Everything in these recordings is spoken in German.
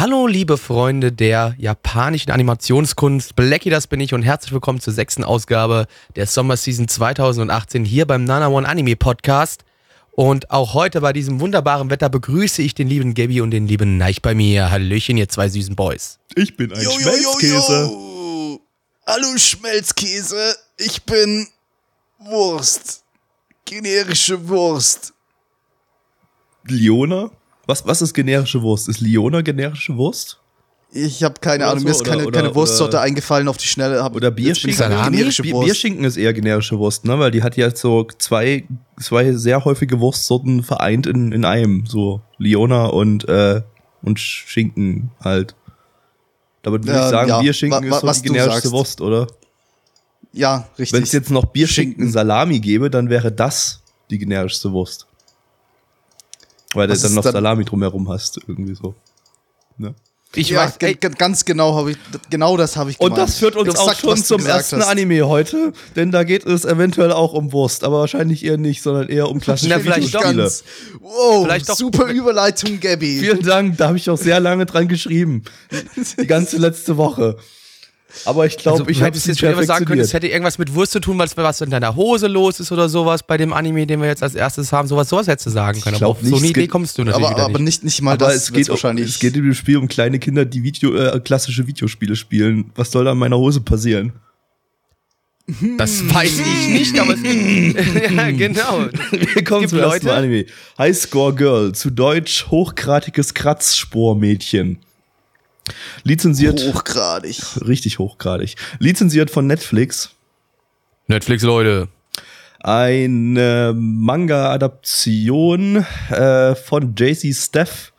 Hallo, liebe Freunde der japanischen Animationskunst. Blacky, das bin ich und herzlich willkommen zur sechsten Ausgabe der Sommer Season 2018 hier beim Nana One Anime Podcast. Und auch heute bei diesem wunderbaren Wetter begrüße ich den lieben Gabby und den lieben Neich bei mir. Hallöchen, ihr zwei süßen Boys. Ich bin ein jo, Schmelzkäse. jo. Hallo Schmelzkäse, ich bin Wurst. Generische Wurst. Liona? Was, was ist generische Wurst? Ist Liona generische Wurst? Ich habe keine Oder Ahnung, mir ist so, keine, oder- keine oder- Wurstsorte eingefallen auf die Schnelle. Hab, Oder Bierschinken? generische Bier, Wurst. Bierschinken ist eher generische Wurst, ne? Weil die hat ja so zwei, zwei sehr häufige Wurstsorten vereint in, in einem. So Liona und, äh, und Schinken halt. Damit würde Ja, ich sagen, ja, Bierschinken wa- wa- ist so was die generischste sagst. Wurst, oder? Ja, richtig. Wenn es jetzt noch Bierschinken Salami gäbe, dann wäre das die generischste Wurst. Weil du Was dann ist noch dann- Salami drumherum hast, irgendwie so. Ne? Ich ja, weiß, ey, ganz genau habe ich, genau das habe ich Und gemeint. das führt uns auch Exakt, schon was du zum ersten hast. Anime heute, denn da geht es eventuell auch um Wurst, aber wahrscheinlich eher nicht, sondern eher um klassische Na, vielleicht doch. Videospiele. Ganz. Wow, Vielleicht doch- super Überleitung, Gabby. Vielen Dank, da habe ich auch sehr lange dran geschrieben. Die ganze letzte Woche. Aber ich glaube, also, ich hättest es jetzt schon sagen können, es hätte irgendwas mit Wurst zu tun, weil es was in deiner Hose los ist oder sowas bei dem Anime, den wir jetzt als erstes haben. Sowas, sowas hättest du sagen können. glaub aber auf nicht, so eine Idee kommst du natürlich aber, wieder aber nicht. nicht, nicht mal Aber das es geht, um, wahrscheinlich. es geht in dem Spiel um kleine Kinder, die Video, äh, klassische Videospiele spielen. Was soll da an meiner Hose passieren? Das weiß ich nicht, aber es gibt, ja, genau. Wir kommen zum ersten Leute- Anime. Highscore Girl, zu Deutsch hochgradiges Kratzspormädchen. Lizenziert, hochgradig. richtig hochgradig. Lizenziert von Netflix. Netflix, Leute. Eine Manga-Adaption äh, von JC Steph.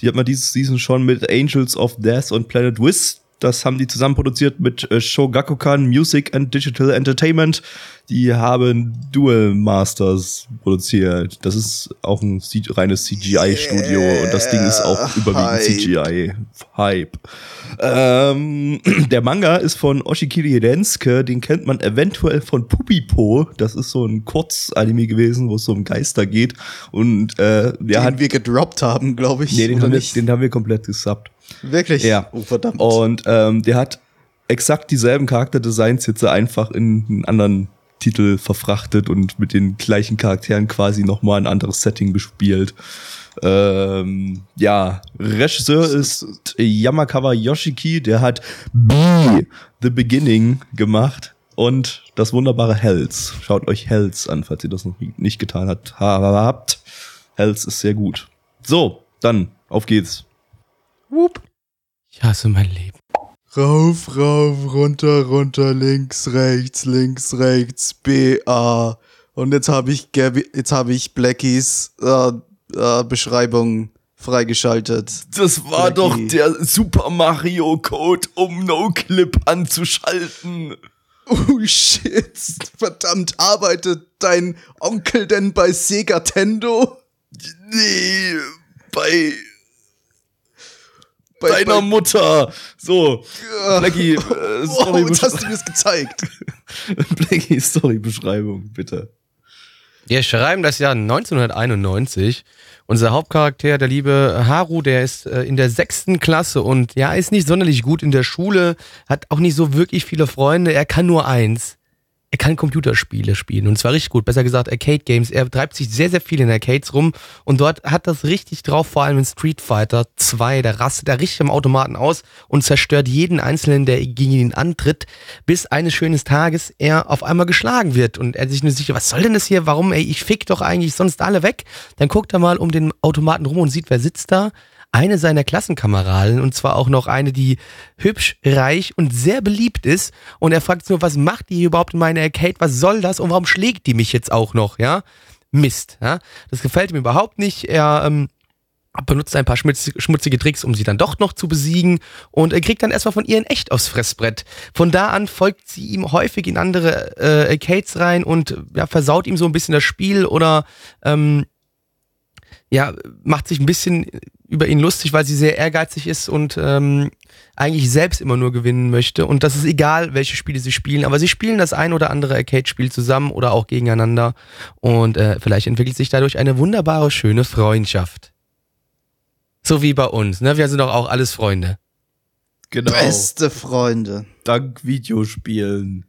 Die hat man dieses Season schon mit Angels of Death und Planet Wiz. Das haben die zusammen produziert mit äh, Shogakukan Music and Digital Entertainment. Die haben Dual Masters produziert. Das ist auch ein reines CGI-Studio und das Ding ist auch überwiegend. CGI. Hype. Ähm, der Manga ist von Oshikiri Rensuke, den kennt man eventuell von Pupipo. Das ist so ein Kurzanime gewesen, wo es so um Geister geht. Und äh, der den hat. wir gedroppt haben, glaube ich. Nee, den haben, wir, den haben wir komplett gesubbt. Wirklich? Ja. Oh, verdammt. Und ähm, der hat exakt dieselben Charakterdesigns jetzt einfach in einen anderen Titel verfrachtet und mit den gleichen Charakteren quasi nochmal ein anderes Setting bespielt. Ähm, ja, Regisseur ist Yamakawa Yoshiki, der hat B, The Beginning gemacht und das wunderbare Hells. Schaut euch Hells an, falls ihr das noch nicht getan habt. habt. Hells ist sehr gut. So, dann, auf geht's. Ich hasse mein Leben. Rauf, rauf, runter, runter, links, rechts, links, rechts, B, A. Und jetzt habe ich Gabby, jetzt habe ich Blackies äh, äh, Beschreibung freigeschaltet. Das war Blackie. doch der Super Mario Code, um No Clip anzuschalten. Oh shit, verdammt, arbeitet dein Onkel denn bei Sega Tendo? Nee, bei Bei, deiner Mutter. So, Äh, Blackie, äh, wow, jetzt hast du mir's gezeigt. Blackie, Storybeschreibung, bitte. Wir schreiben das Jahr 1991. Unser Hauptcharakter, der liebe Haru, der ist äh, in der sechsten Klasse und ja, ist nicht sonderlich gut in der Schule, hat auch nicht so wirklich viele Freunde. Er kann nur eins. Er kann Computerspiele spielen und zwar richtig gut. Besser gesagt Arcade Games. Er treibt sich sehr, sehr viel in Arcades rum und dort hat das richtig drauf, vor allem in Street Fighter 2. Da rastet er richtig am Automaten aus und zerstört jeden Einzelnen, der gegen ihn antritt, bis eines schönen Tages er auf einmal geschlagen wird und er sich nur sicher, was soll denn das hier? Warum, ey, ich fick doch eigentlich sonst alle weg. Dann guckt er mal um den Automaten rum und sieht, wer sitzt da eine seiner Klassenkameraden und zwar auch noch eine, die hübsch, reich und sehr beliebt ist. Und er fragt nur, was macht die überhaupt in meiner Arcade? Was soll das? Und warum schlägt die mich jetzt auch noch? Ja, Mist. Ja, das gefällt ihm überhaupt nicht. Er ähm, benutzt ein paar schmutzige, Tricks, um sie dann doch noch zu besiegen und er kriegt dann erstmal von ihr in echt aufs Fressbrett. Von da an folgt sie ihm häufig in andere äh, Arcades rein und ja, versaut ihm so ein bisschen das Spiel oder ähm, ja, macht sich ein bisschen über ihn lustig, weil sie sehr ehrgeizig ist und ähm, eigentlich selbst immer nur gewinnen möchte. Und das ist egal, welche Spiele sie spielen, aber sie spielen das ein oder andere Arcade-Spiel zusammen oder auch gegeneinander. Und äh, vielleicht entwickelt sich dadurch eine wunderbare, schöne Freundschaft. So wie bei uns, ne? Wir sind doch auch alles Freunde. Genau. Beste Freunde. Dank Videospielen.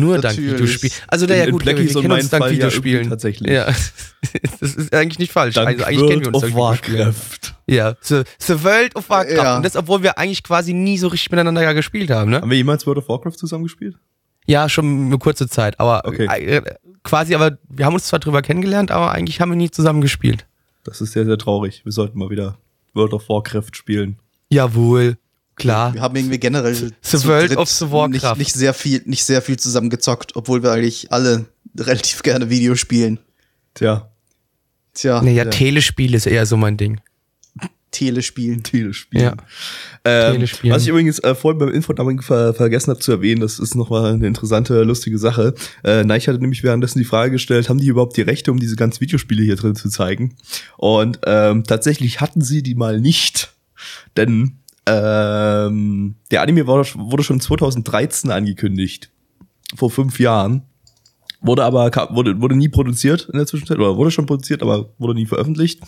Nur dank Natürlich. Videospiel. Also der In- ja in gut, wir, kennen uns dank Fall ja Videospielen. irgendwie tatsächlich. Ja, das ist eigentlich nicht falsch. Dank also eigentlich kennen wir uns World dank of Videospielen. Warcraft. Ja, the, the World of Warcraft. Ja. Und das, obwohl wir eigentlich quasi nie so richtig miteinander ja gespielt haben, ne? Haben wir jemals World of Warcraft zusammengespielt? Ja, schon eine kurze Zeit, aber Okay. äh, quasi, aber wir haben uns zwar drüber kennengelernt, aber eigentlich haben wir nie zusammen gespielt. Das ist sehr, sehr traurig. Wir sollten mal wieder World of Warcraft spielen. Jawohl, klar. Wir haben irgendwie generell The World of the Warcraft. Nicht, nicht sehr viel, nicht sehr viel zusammen gezockt, obwohl wir eigentlich alle relativ gerne Videos spielen. Tja, Tja, Naja, ja. Telespiel ist eher so mein Ding. Telespielen. Telespielen. Ja. Ähm, Telespielen. Was ich übrigens äh, vorhin beim Infodumping ver vergessen habe zu erwähnen, das ist nochmal eine interessante, lustige Sache. Äh, Nike hatte nämlich währenddessen die Frage gestellt, haben die überhaupt die Rechte, um diese ganzen Videospiele hier drin zu zeigen? Und ähm, tatsächlich hatten sie die mal nicht. Denn ähm, der Anime wurde, schon 2013 angekündigt. Vor fünf Jahren. Wurde aber wurde, wurde nie produziert in der Zwischenzeit, oder wurde schon produziert, aber wurde nie veröffentlicht.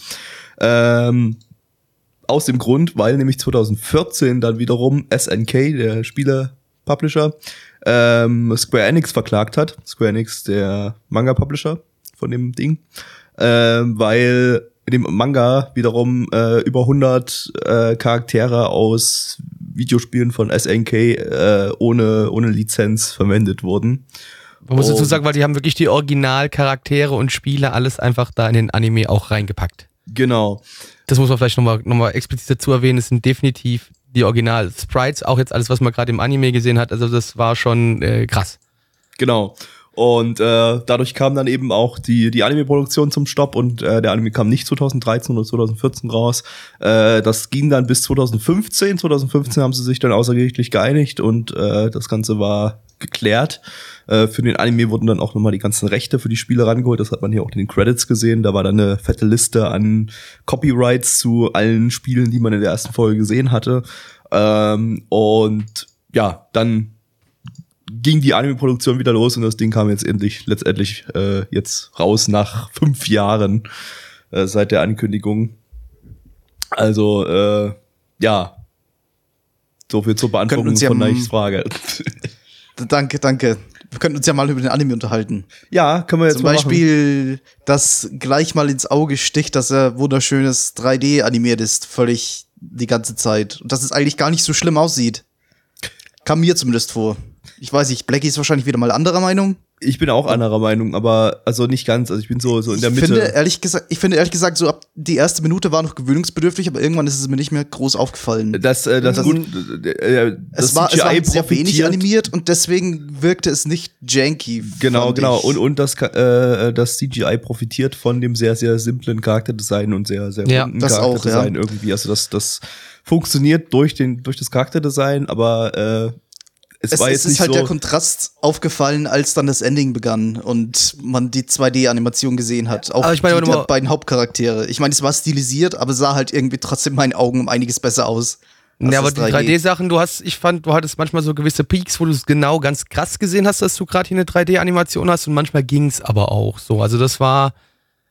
Ähm, aus dem Grund, weil nämlich 2014 dann wiederum SNK, der Spiele-Publisher, ähm, Square Enix verklagt hat. Square Enix, der Manga-Publisher von dem Ding. Ähm, weil in dem Manga wiederum äh, über 100 äh, Charaktere aus Videospielen von SNK äh, ohne, ohne Lizenz verwendet wurden. Man muss dazu sagen, weil die haben wirklich die Originalcharaktere und Spiele alles einfach da in den Anime auch reingepackt. Genau. Das muss man vielleicht nochmal noch mal explizit dazu erwähnen. Es sind definitiv die Original-Sprites, auch jetzt alles, was man gerade im Anime gesehen hat. Also das war schon äh, krass. Genau. Und äh, dadurch kam dann eben auch die, die Anime-Produktion zum Stopp und äh, der Anime kam nicht 2013 oder 2014 raus. Äh, das ging dann bis 2015. 2015 haben sie sich dann außergerichtlich geeinigt und äh, das Ganze war geklärt. Äh, für den Anime wurden dann auch nochmal die ganzen Rechte für die Spiele rangeholt. Das hat man hier auch in den Credits gesehen. Da war dann eine fette Liste an Copyrights zu allen Spielen, die man in der ersten Folge gesehen hatte. Ähm, und ja, dann ging die Anime-Produktion wieder los und das Ding kam jetzt endlich letztendlich äh, jetzt raus nach fünf Jahren äh, seit der Ankündigung. Also äh, ja, so viel zur Beantwortung ja von Neichs Frage. Danke, danke. Wir könnten uns ja mal über den Anime unterhalten. ja, können wir jetzt Zum mal Beispiel, das gleich mal ins Auge sticht, dass er wunderschönes 3D animiert ist, völlig die ganze Zeit. Und dass es eigentlich gar nicht so schlimm aussieht. Kam mir zumindest vor. Ich weiß nicht, Blackie ist wahrscheinlich wieder mal anderer Meinung. Ich bin auch anderer Meinung, aber also nicht ganz. Also ich bin so so in der ich Mitte. Finde, ehrlich gesagt, ich finde ehrlich gesagt, so ab die erste Minute war noch gewöhnungsbedürftig, aber irgendwann ist es mir nicht mehr groß aufgefallen. das, äh, das, Das- gut. Äh, das es war, es war CGI sehr wenig animiert und deswegen wirkte es nicht janky. Genau, genau. Ich. Und, und das, äh, das CGI profitiert von dem sehr, sehr simplen Charakterdesign und sehr, sehr Ja, runden das auch, Charakterdesign ja. irgendwie. Also das, das funktioniert durch, den, durch das Charakterdesign, aber äh, es, es, war es jetzt ist nicht halt so. der Kontrast aufgefallen, als dann das Ending begann und man die 2D-Animation gesehen hat. Auch Aber ich meine, die der beiden Hauptcharaktere. Ich meine, es war stilisiert, aber sah halt irgendwie trotzdem in meinen Augen um einiges besser aus. Ja, aber die 3D-Sachen, du hast, ich fand, du hattest manchmal so gewisse Peaks, wo du es genau ganz krass gesehen hast, dass du gerade hier eine 3D-Animation hast und manchmal ging's aber auch so. Also das war,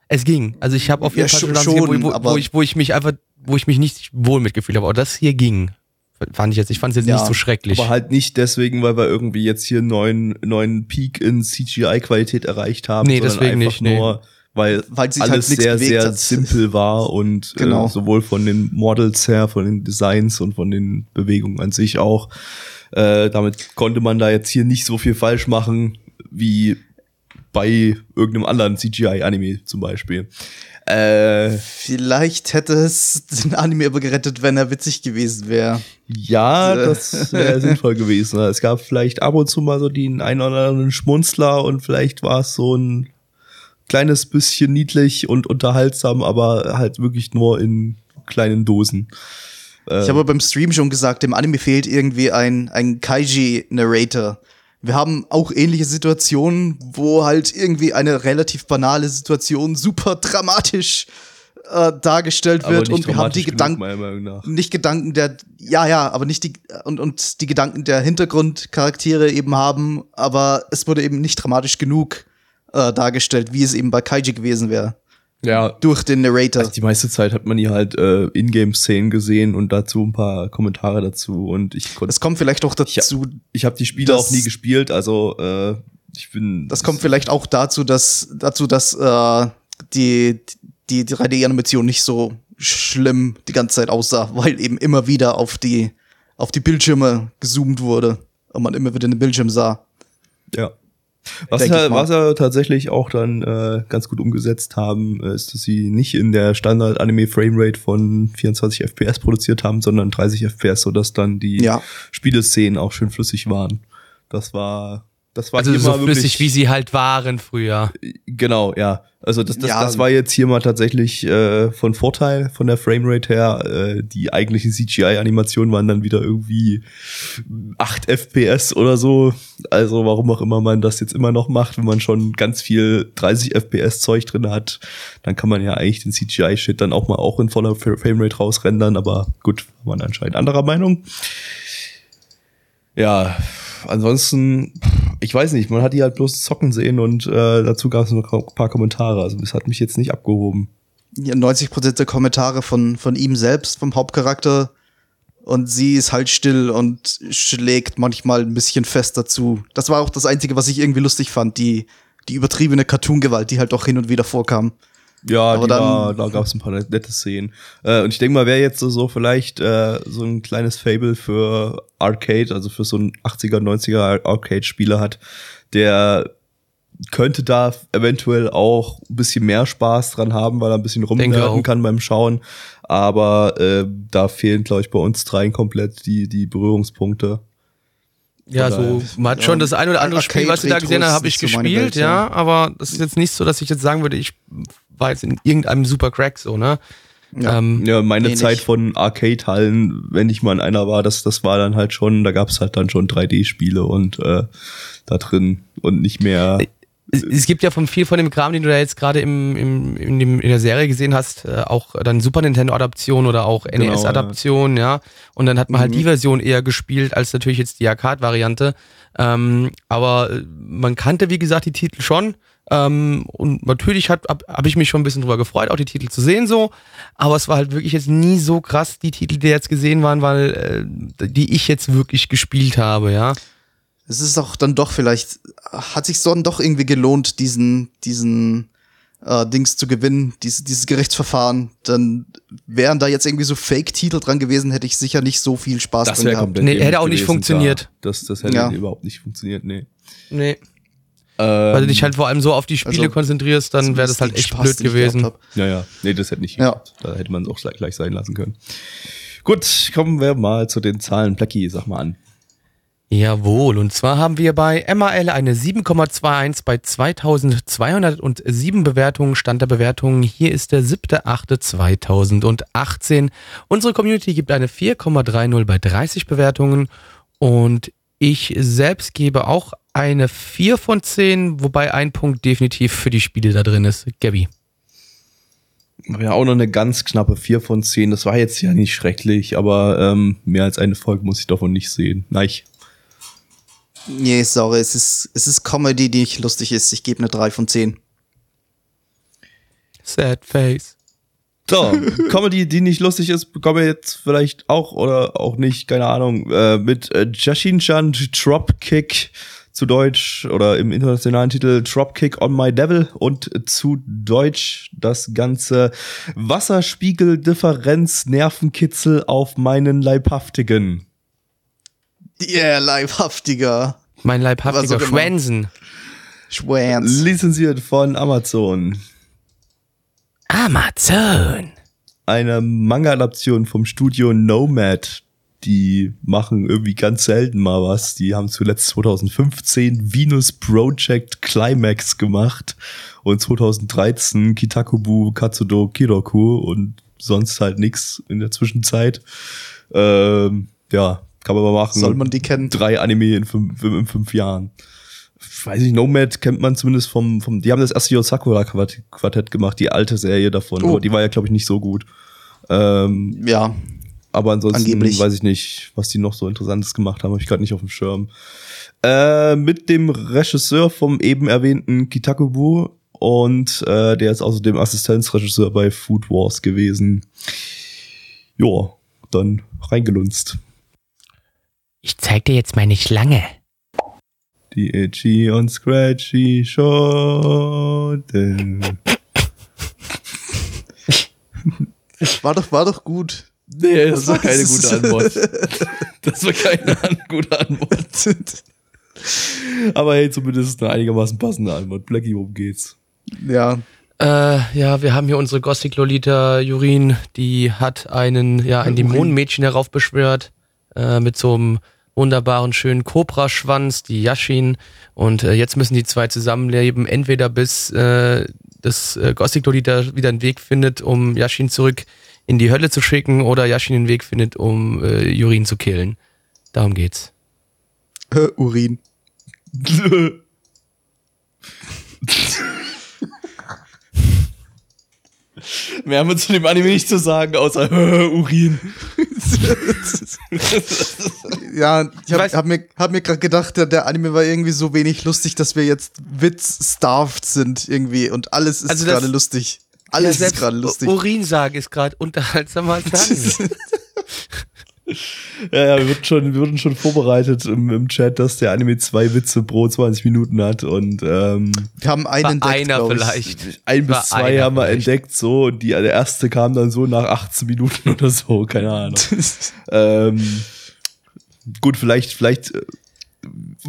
es ging. Also ich habe auf jeden Ja, Fall schon- gesehen, wo, wo, wo, ich, wo ich mich einfach, wo ich mich nicht wohl mitgefühlt habe. Aber das hier ging. Fand ich jetzt. Ich fand es jetzt Ja, nicht so schrecklich. aber halt nicht deswegen, weil wir irgendwie jetzt hier einen neuen, neuen Peak in CGI-Qualität erreicht haben. Nee, sondern deswegen einfach nicht, nee. nur, weil, Weil sich halt alles nichts sehr, bewegt sehr hat. simpel war und Genau. äh, sowohl von den Models her, von den Designs und von den Bewegungen an sich auch. Äh, damit konnte man da jetzt hier nicht so viel falsch machen wie bei irgendeinem anderen CGI-Anime zum Beispiel. Äh, Vielleicht hätte es den Anime aber gerettet, wenn er witzig gewesen wäre. ja, Äh. das wäre sinnvoll gewesen. Es gab vielleicht ab und zu mal so den einen oder anderen Schmunzler und vielleicht war es so ein kleines bisschen niedlich und unterhaltsam, aber halt wirklich nur in kleinen Dosen. Ich habe beim Stream schon gesagt, dem Anime fehlt irgendwie ein, ein Kaiji-Narrator. Wir haben auch ähnliche Situationen, wo halt irgendwie eine relativ banale Situation super dramatisch äh, dargestellt Aber wird. und wir haben die Gedanken, nicht Gedanken der, ja, ja, aber nicht die, und, und die Gedanken der Hintergrundcharaktere eben haben, aber es wurde eben nicht dramatisch genug äh, dargestellt, wie es eben bei Kaiji gewesen wäre. Ja, Durch den Narrator. Also die meiste Zeit hat man hier halt äh, Ingame-Szenen gesehen und dazu ein paar Kommentare dazu und ich konnte. Es kommt vielleicht auch dazu, Ich habe die Spiele das- auch nie gespielt, also äh, ich bin. das kommt vielleicht auch dazu, dass, dazu, dass äh, die, die 3D-Animation nicht so schlimm die ganze Zeit aussah, weil eben immer wieder auf die, auf die Bildschirme gezoomt wurde und man immer wieder den Bildschirm sah. Ja. Was, mal. was ja tatsächlich auch dann äh, ganz gut umgesetzt haben, äh, ist, dass sie nicht in der Standard-Anime-Framerate von 24 FPS produziert haben, sondern 30 FPS, sodass dann die Ja. Spieleszenen auch schön flüssig waren. Das war, das war Also hier so mal wirklich, flüssig, wie sie halt waren früher. Genau, ja. Also das, das, Ja. das war jetzt hier mal tatsächlich äh, von Vorteil von der Framerate her. Äh, die eigentlichen CGI-Animationen waren dann wieder irgendwie 8 FPS oder so. Also warum auch immer man das jetzt immer noch macht, wenn man schon ganz viel 30 FPS-Zeug drin hat, dann kann man ja eigentlich den CGI-Shit dann auch mal auch in voller Fra- Framerate rausrendern. Aber gut, war man anscheinend anderer Meinung. Ja, ansonsten, ich weiß nicht, man hat die halt bloß zocken sehen und äh, dazu gab es noch ein paar Kommentare. Also das hat mich jetzt nicht abgehoben. Ja, 90% der Kommentare von, von ihm selbst, vom Hauptcharakter. Und sie ist halt still und schlägt manchmal ein bisschen fest dazu. Das war auch das Einzige, was ich irgendwie lustig fand. Die, die übertriebene Cartoon-Gewalt, die halt auch hin und wieder vorkam. Ja, Aber dann- war, da gab es ein paar nette Szenen. Äh, und ich denke mal, wer jetzt so, so vielleicht äh, so ein kleines Fable für Arcade, also für so ein 80er, 90er Arcade-Spieler hat, der könnte da eventuell auch ein bisschen mehr Spaß dran haben, weil er ein bisschen rumwerfen auch. kann beim Schauen. Aber äh, da fehlen, glaube ich, bei uns dreien komplett die, die Berührungspunkte. Ja, so, man hat schon das ein oder andere Spiel, was ich da gesehen habe, habe ich gespielt, Welt, ja, ja. aber das ist jetzt nicht so, dass ich jetzt sagen würde, ich war jetzt in irgendeinem super Crack so, ne? Ja. Ähm, Ja, meine Nee, Zeit nicht. von Arcade-Hallen, wenn ich mal in einer war, das, das war dann halt schon, da gab's halt dann schon 3D-Spiele und äh, da drin und nicht mehr. Es, gibt ja von viel von dem Kram, den du da jetzt gerade im, im, in, dem, in der Serie gesehen hast, äh, auch dann Super Nintendo-Adaption oder auch Genau, NES-Adaption, ja. Und dann hat man halt die Version eher gespielt, als natürlich jetzt die Arcade-Variante. Ähm, aber äh, man kannte, wie gesagt, die Titel schon. Ähm, und natürlich habe hab, hab ich mich schon ein bisschen drüber gefreut, auch die Titel zu sehen so. Aber es war halt wirklich jetzt nie so krass, die Titel, die jetzt gesehen waren, weil äh, die ich jetzt wirklich gespielt habe, ja. Es ist auch dann doch vielleicht, hat sich so dann doch irgendwie gelohnt, diesen, diesen äh, Dings zu gewinnen, diese, dieses Gerichtsverfahren. Dann wären da jetzt irgendwie so Fake-Titel dran gewesen, hätte ich sicher nicht so viel Spaß drin gehabt. Nee, hätte auch nicht funktioniert. klar. Das, das hätte Ja. überhaupt nicht funktioniert, nee. Nee. Ähm, Weil du dich halt vor allem so auf die Spiele Also, konzentrierst, dann wäre das halt echt Spaß, blöd gewesen. ja, ja, nee, das hätte nicht Ja. Da hätte man es auch gleich, gleich sein lassen können. Gut, kommen wir mal zu den Zahlen. Blackie, sag mal an. Jawohl, und zwar haben wir bei MAL eine 7,21 bei 2207 Bewertungen, Stand der Bewertungen. Hier ist der 7.8.2018. Unsere Community gibt eine 4,30 bei 30 Bewertungen und ich selbst gebe auch eine 4 von 10, wobei ein Punkt definitiv für die Spiele da drin ist. Gabby. Ja, auch noch eine ganz knappe 4 von 10. Das war jetzt ja nicht schrecklich, aber ähm, mehr als eine Folge muss ich davon nicht sehen. Nein. Nee, sorry, es ist, es ist Comedy, die nicht lustig ist. Ich gebe eine 3 von 10. Sad Face. So, Comedy, die nicht lustig ist, bekommen wir jetzt vielleicht auch oder auch nicht, keine Ahnung, äh, mit äh, Jashin-chan Dropkick zu Deutsch oder im internationalen Titel Dropkick on My Devil und zu Deutsch das ganze Wasserspiegeldifferenz Nervenkitzel auf meinen Leibhaftigen. Yeah, leibhaftiger Mein leibhaftiger. Schwänzen. Schwanz. Lizenziert von Amazon. Amazon. Eine Manga-Adaption vom Studio Nomad. Die machen irgendwie ganz selten mal was. Die haben zuletzt 2015 Venus Project Climax gemacht und 2013 Kitakubu Katsudo Kiroku und sonst halt nix in der Zwischenzeit. Ähm, ja, kann man mal machen. Soll man die kennen? Drei Anime in fünf, in fünf Jahren. Weiß ich, Nomad kennt man zumindest vom, vom die haben das erste Yosakura Quartett gemacht, die alte Serie davon, Oh. aber die war ja, glaube ich, nicht so gut. Ähm, Ja, aber ansonsten Angeblich. weiß ich nicht, was die noch so Interessantes gemacht haben, habe ich gerade nicht auf dem Schirm. Äh, mit dem Regisseur vom eben erwähnten Kitakubu und äh, der ist außerdem Assistenzregisseur bei Food Wars gewesen. Ja, dann reingelunzt. Ich zeig dir jetzt meine Schlange. Die Itchy und Scratchy Show. war doch, war doch gut. Nee, das war keine gute Antwort. Das war keine an gute Antwort. Aber hey, zumindest eine einigermaßen passende Antwort. Blackie, worum geht's? ja, Äh, ja, wir haben hier unsere Gothic Lolita Jurin, die hat einen, ja, ein. Dämonenmädchen heraufbeschwört, äh, mit so einem wunderbaren, schönen Cobra-Schwanz, die Yashin. Und äh, jetzt müssen die zwei zusammenleben, entweder bis äh, das äh, Gothic Lolita wieder einen Weg findet, um Yashin zurück in die Hölle zu schicken, oder Yashin den Weg findet, um äh, Jurin zu killen. Darum geht's. Äh, Urin. Wir haben uns zu dem Anime nicht zu sagen, außer Urin. Ja, ich hab, weiß- hab mir, hab mir gerade gedacht, der, der Anime war irgendwie so wenig lustig, dass wir jetzt witz-starved sind irgendwie und alles ist Also gerade lustig. Alles ist selbst gerade lustig. Urin sagen ist gerade unterhaltsamer als Anime. Ja, ja, wir wurden schon, wir wurden schon vorbereitet im, im Chat, dass der Anime zwei Witze pro 20 Minuten hat und ähm, Wir haben einen entdeckt, einer ich. vielleicht. ein War bis zwei haben wir vielleicht. entdeckt, so, und die, der erste kam dann so nach 18 Minuten oder so, keine Ahnung. ähm, gut, vielleicht, vielleicht, äh,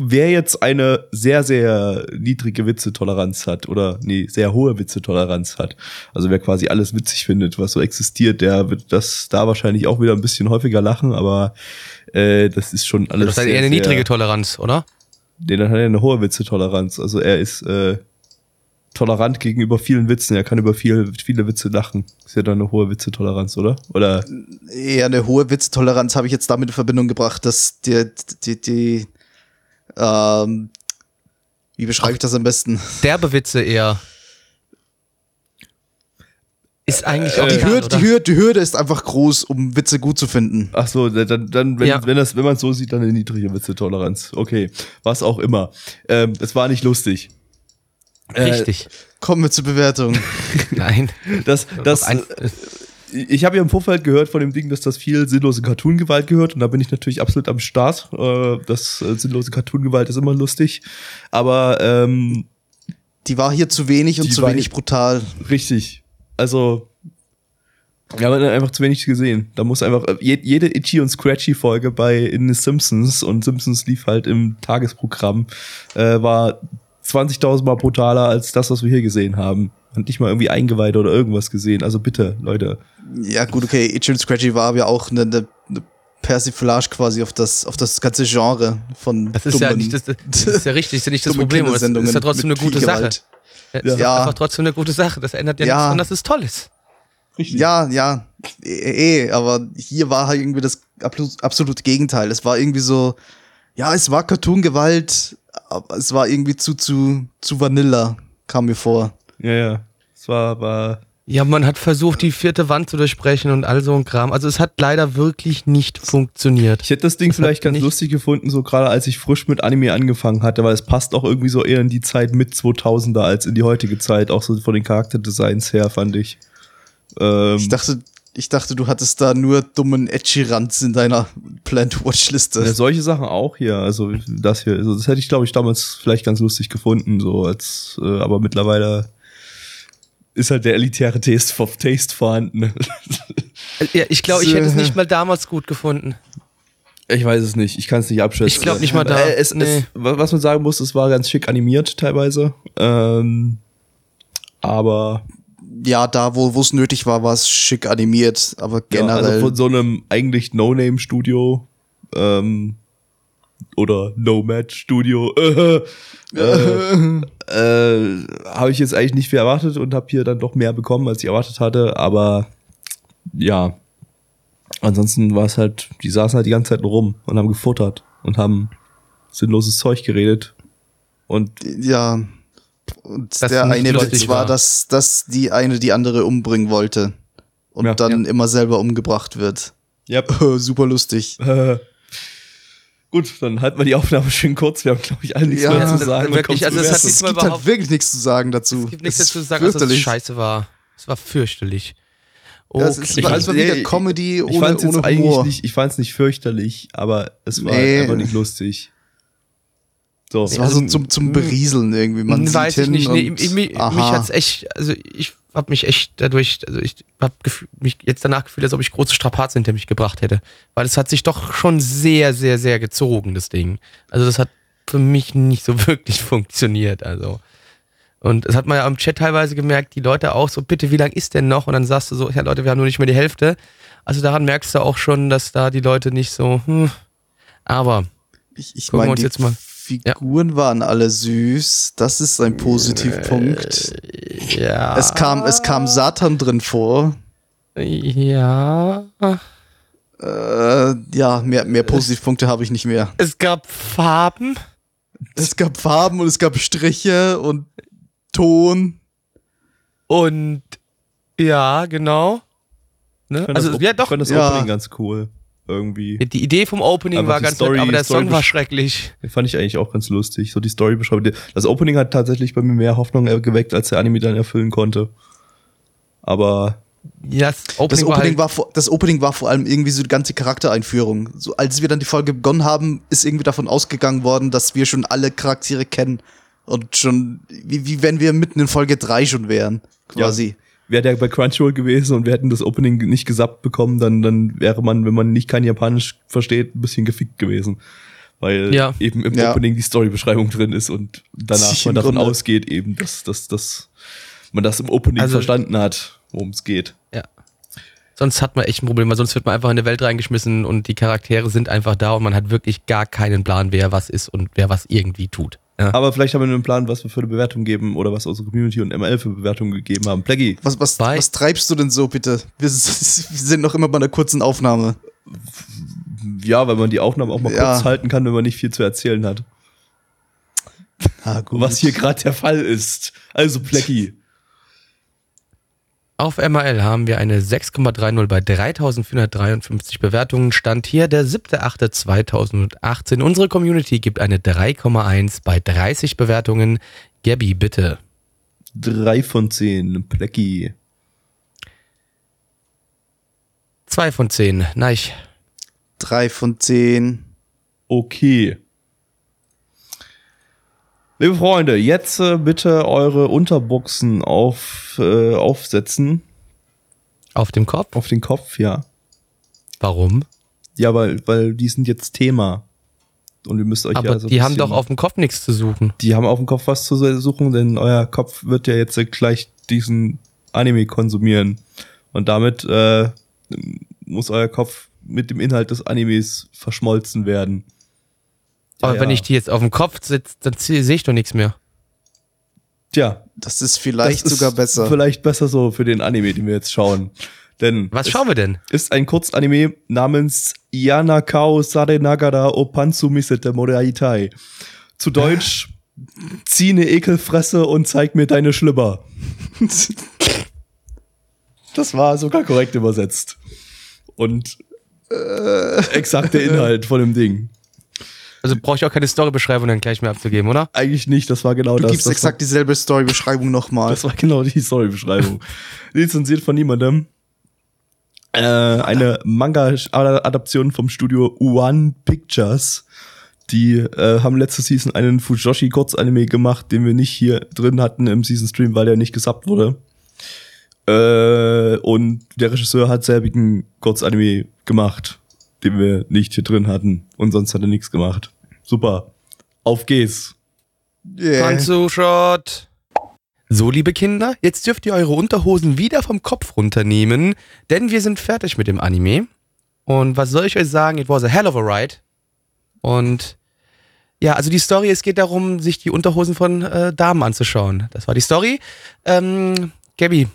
wer jetzt eine sehr, sehr niedrige Witzetoleranz hat oder nee, sehr hohe Witzetoleranz hat, also wer quasi alles witzig findet, was so existiert, der wird das da wahrscheinlich auch wieder ein bisschen häufiger lachen, aber äh, das ist schon alles. Das ist halt eher eine niedrige Toleranz, oder? Nee, dann hat er eine hohe Witzetoleranz. Also er ist äh, tolerant gegenüber vielen Witzen. Er kann über viel, viele Witze lachen. Ist ja dann eine hohe Witzetoleranz, oder? Oder Eher eine hohe Witztoleranz habe ich jetzt damit in Verbindung gebracht, dass die, die, die ähm, wie beschreibe ich das am besten? Derbe Witze eher. Ist eigentlich Äh, auch Die Hürde, oder? die, Hürde, die Hürde ist einfach groß, um Witze gut zu finden. ach so, dann, dann wenn, Ja. wenn das, wenn man es so sieht, dann eine niedrige Witzetoleranz. Okay, was auch immer. Ähm, es war nicht lustig. Äh, Richtig. Kommen wir zur Bewertung. Nein. Das, das, Ein, ich habe ja im Vorfeld gehört von dem Ding, dass das viel sinnlose Cartoon-Gewalt gehört und da bin ich natürlich absolut am Start. Äh, das äh, sinnlose Cartoon-Gewalt ist immer lustig, aber ähm, Die war hier zu wenig und zu wenig brutal. Richtig. Also, wir haben einfach zu wenig gesehen. Da muss einfach je, jede Itchy und Scratchy Folge bei in the Simpsons und Simpsons lief halt im Tagesprogramm, äh, war 20.000 Mal brutaler als das, was wir hier gesehen haben. Hat nicht mal irgendwie Eingeweide oder irgendwas gesehen. Also bitte, Leute. Ja, gut, okay, Itchy und Scratchy war ja auch eine, eine, eine Persiflage quasi auf das, auf das ganze Genre von das ist ja dummen- nicht das, das ist ja richtig, das ist ja nicht das Problem. Es ist ja trotzdem eine gute Sache. Gewalt. Es ist Ja. einfach trotzdem eine gute Sache. Das ändert ja, Ja. nichts daran, dass es toll ist. Ja, ja, eh, eh, aber hier war halt irgendwie das absolut- absolute Gegenteil. Es war irgendwie so, ja, es war Cartoon-Gewalt, es war irgendwie zu, zu, zu Vanilla, kam mir vor. Ja, ja. Es war, war Ja, man hat versucht, die vierte Wand zu durchbrechen und all so ein Kram. Also es hat leider wirklich nicht funktioniert. Ich hätte das Ding Das hat vielleicht ganz lustig gefunden, so gerade als ich frisch mit Anime angefangen hatte, weil es passt auch irgendwie so eher in die Zeit mit 2000er als in die heutige Zeit, auch so von den Charakterdesigns her, fand ich. Ähm, Ich dachte, ich dachte, du hattest da nur dummen Edgy-Rands in deiner Plant-Watch-Liste. ja, solche Sachen auch hier, also das hier, also das hätte ich glaube ich damals vielleicht ganz lustig gefunden, so als, äh, aber mittlerweile ist halt der elitäre Taste, Taste vorhanden. Ja, ich glaube, ich hätte es nicht mal damals gut gefunden. Ich weiß es nicht, ich kann es nicht abschätzen. Ich glaub nicht mal da. Äh, es, Nee. es, was man sagen muss, es war ganz schick animiert teilweise. Ähm, aber ja, da, wo es nötig war, war es schick animiert, aber ja, generell. also von so einem eigentlich No-Name-Studio ähm, oder Nomad-Studio äh, äh, äh, habe ich jetzt eigentlich nicht viel erwartet und habe hier dann doch mehr bekommen, als ich erwartet hatte. Aber ja, ansonsten war es halt, die saßen halt die ganze Zeit nur rum und haben gefuttert und haben sinnloses Zeug geredet. Und Ja. Und Das der eine Witz war, war. dass, dass die eine die andere umbringen wollte. Und Ja. dann immer selber umgebracht wird. ja, Super lustig. äh, gut, dann halten wir die Aufnahme schön kurz. Wir haben, glaube ich, alle nichts Ja, mehr zu das- sagen. wirklich, also es hat Es gibt halt wirklich nichts zu sagen dazu. Es gibt nichts Es dazu zu ist sagen, dass es scheiße war. Es war fürchterlich. Ja, es Okay. ist fand- es war wieder Comedy ich ohne, fand's ohne eigentlich Humor. nicht, ich fand es nicht fürchterlich, aber es war Nee. einfach nicht lustig. So, Es war so Also, zum, zum Berieseln irgendwie. Man Weiß sieht ich hin nicht. Nee, und, ich, mich, mich hat's echt, also ich hab mich echt dadurch, also ich hab gefühl- mich jetzt danach gefühlt, als ob ich große Strapazen hinter mich gebracht hätte. Weil es hat sich doch schon sehr, sehr, sehr gezogen, das Ding. Also das hat für mich nicht so wirklich funktioniert, also. Und das hat man ja am Chat teilweise gemerkt, die Leute auch so, bitte, wie lang ist denn noch? Und dann sagst du so, ja Leute, wir haben nur nicht mehr die Hälfte. Also daran merkst du auch schon, dass da die Leute nicht so, hm. Aber, Ich, ich Gucken wir meine, uns die jetzt mal- Figuren waren alle süß. Das ist ein Positivpunkt. ja. Es kam, es kam Satan drin vor. Ja. Äh, ja, mehr, mehr Positivpunkte habe ich nicht mehr. Es gab Farben. Es gab Farben und es gab Striche und Ton. Und ja, genau. Ne? ich Also, das, ja, Ich doch. fand das Ja. Opening ganz cool. Irgendwie. Die Idee vom Opening war ganz Story- nett, aber der Story Song war schrecklich. Den fand ich eigentlich auch ganz lustig. So die Storybeschreibung. Das Opening hat tatsächlich bei mir mehr Hoffnung geweckt, als der Anime dann erfüllen konnte. Aber Ja, das Opening, Das war, Opening, halt, war vor, das Opening war vor allem irgendwie so die ganze Charaktereinführung. So, als wir dann die Folge begonnen haben, ist irgendwie davon ausgegangen worden, dass wir schon alle Charaktere kennen. Und schon, wie, wie wenn wir mitten in Folge 3 schon wären, quasi. Wäre der bei Crunchyroll gewesen und wir hätten das Opening nicht gesappt bekommen, dann, dann wäre man, wenn man nicht kein Japanisch versteht, ein bisschen gefickt gewesen. Weil Ja. eben im Ja. Opening die Storybeschreibung drin ist und danach Im man davon Grunde. ausgeht eben, dass, dass, dass man das im Opening Also- verstanden hat, worum es geht. ja. Sonst hat man echt ein Problem, weil sonst wird man einfach in eine Welt reingeschmissen und die Charaktere sind einfach da und man hat wirklich gar keinen Plan, wer was ist und wer was irgendwie tut. Ja. Aber vielleicht haben wir einen Plan, was wir für eine Bewertung geben oder was unsere Community und ML für Bewertungen gegeben haben. Plaggy, Was, was, was treibst du denn so, bitte? Wir, sind noch immer bei einer kurzen Aufnahme. ja, weil man die Aufnahmen auch mal Ja. kurz halten kann, wenn man nicht viel zu erzählen hat. Ah, gut. Was hier gerade der Fall ist. Also Plaggy. Auf MRL haben wir eine 6,30 bei 3453 Bewertungen. Stand hier der 7.8.2018. Unsere Community gibt eine 3,1 bei 30 Bewertungen. Gabby, bitte. Drei von zehn. Plaggy. 2 von 10. Nein. Drei von zehn. Okay. Liebe Freunde, jetzt äh, bitte eure Unterbuchsen auf, äh, aufsetzen. Auf dem Kopf? Auf den Kopf, ja. Warum? Ja, weil, weil die sind jetzt Thema. Und ihr müsst euch Aber ja so die haben doch auf dem Kopf nichts zu suchen. Die haben auf dem Kopf was zu suchen, denn euer Kopf wird ja jetzt gleich diesen Anime konsumieren. Und damit äh, muss euer Kopf mit dem Inhalt des Animes verschmolzen werden. Aber Ja, wenn ja. ich die jetzt auf dem Kopf sitze, dann sehe ich doch nichts mehr. Tja, Das ist vielleicht das ist sogar besser. Vielleicht besser so für den Anime, den wir jetzt schauen. Denn Was schauen wir denn? ist ein Kurzanime namens Yanakao Sare Nagara Opansu Misete Moraitai. Zu Deutsch, zieh ne Ekelfresse und zeig mir deine Schlüpper. Das war sogar korrekt übersetzt. Und Äh. exakt der Inhalt von dem Ding. Also brauche ich auch keine Storybeschreibung dann gleich mehr abzugeben, oder? Eigentlich nicht, das war genau Du das. gibst das exakt dieselbe Storybeschreibung nochmal. Das war genau die Storybeschreibung. Lizenziert von niemandem. Äh, eine Manga-Adaption vom Studio One Pictures. Die äh, haben letzte Season einen Fujoshi-Kurzanime gemacht, den wir nicht hier drin hatten im Season-Stream, weil der nicht gesubbt wurde. Äh, und der Regisseur hat selbigen Kurzanime gemacht, den wir nicht hier drin hatten. Und sonst hat er nichts gemacht. Super. Auf geht's. Yeah. So, liebe Kinder, jetzt dürft ihr eure Unterhosen wieder vom Kopf runternehmen, denn wir sind fertig mit dem Anime. Und was soll ich euch sagen? It was a hell of a ride. Und ja, also die Story, es geht darum, sich die Unterhosen von äh, Damen anzuschauen. Das war die Story. Ähm, Gabby,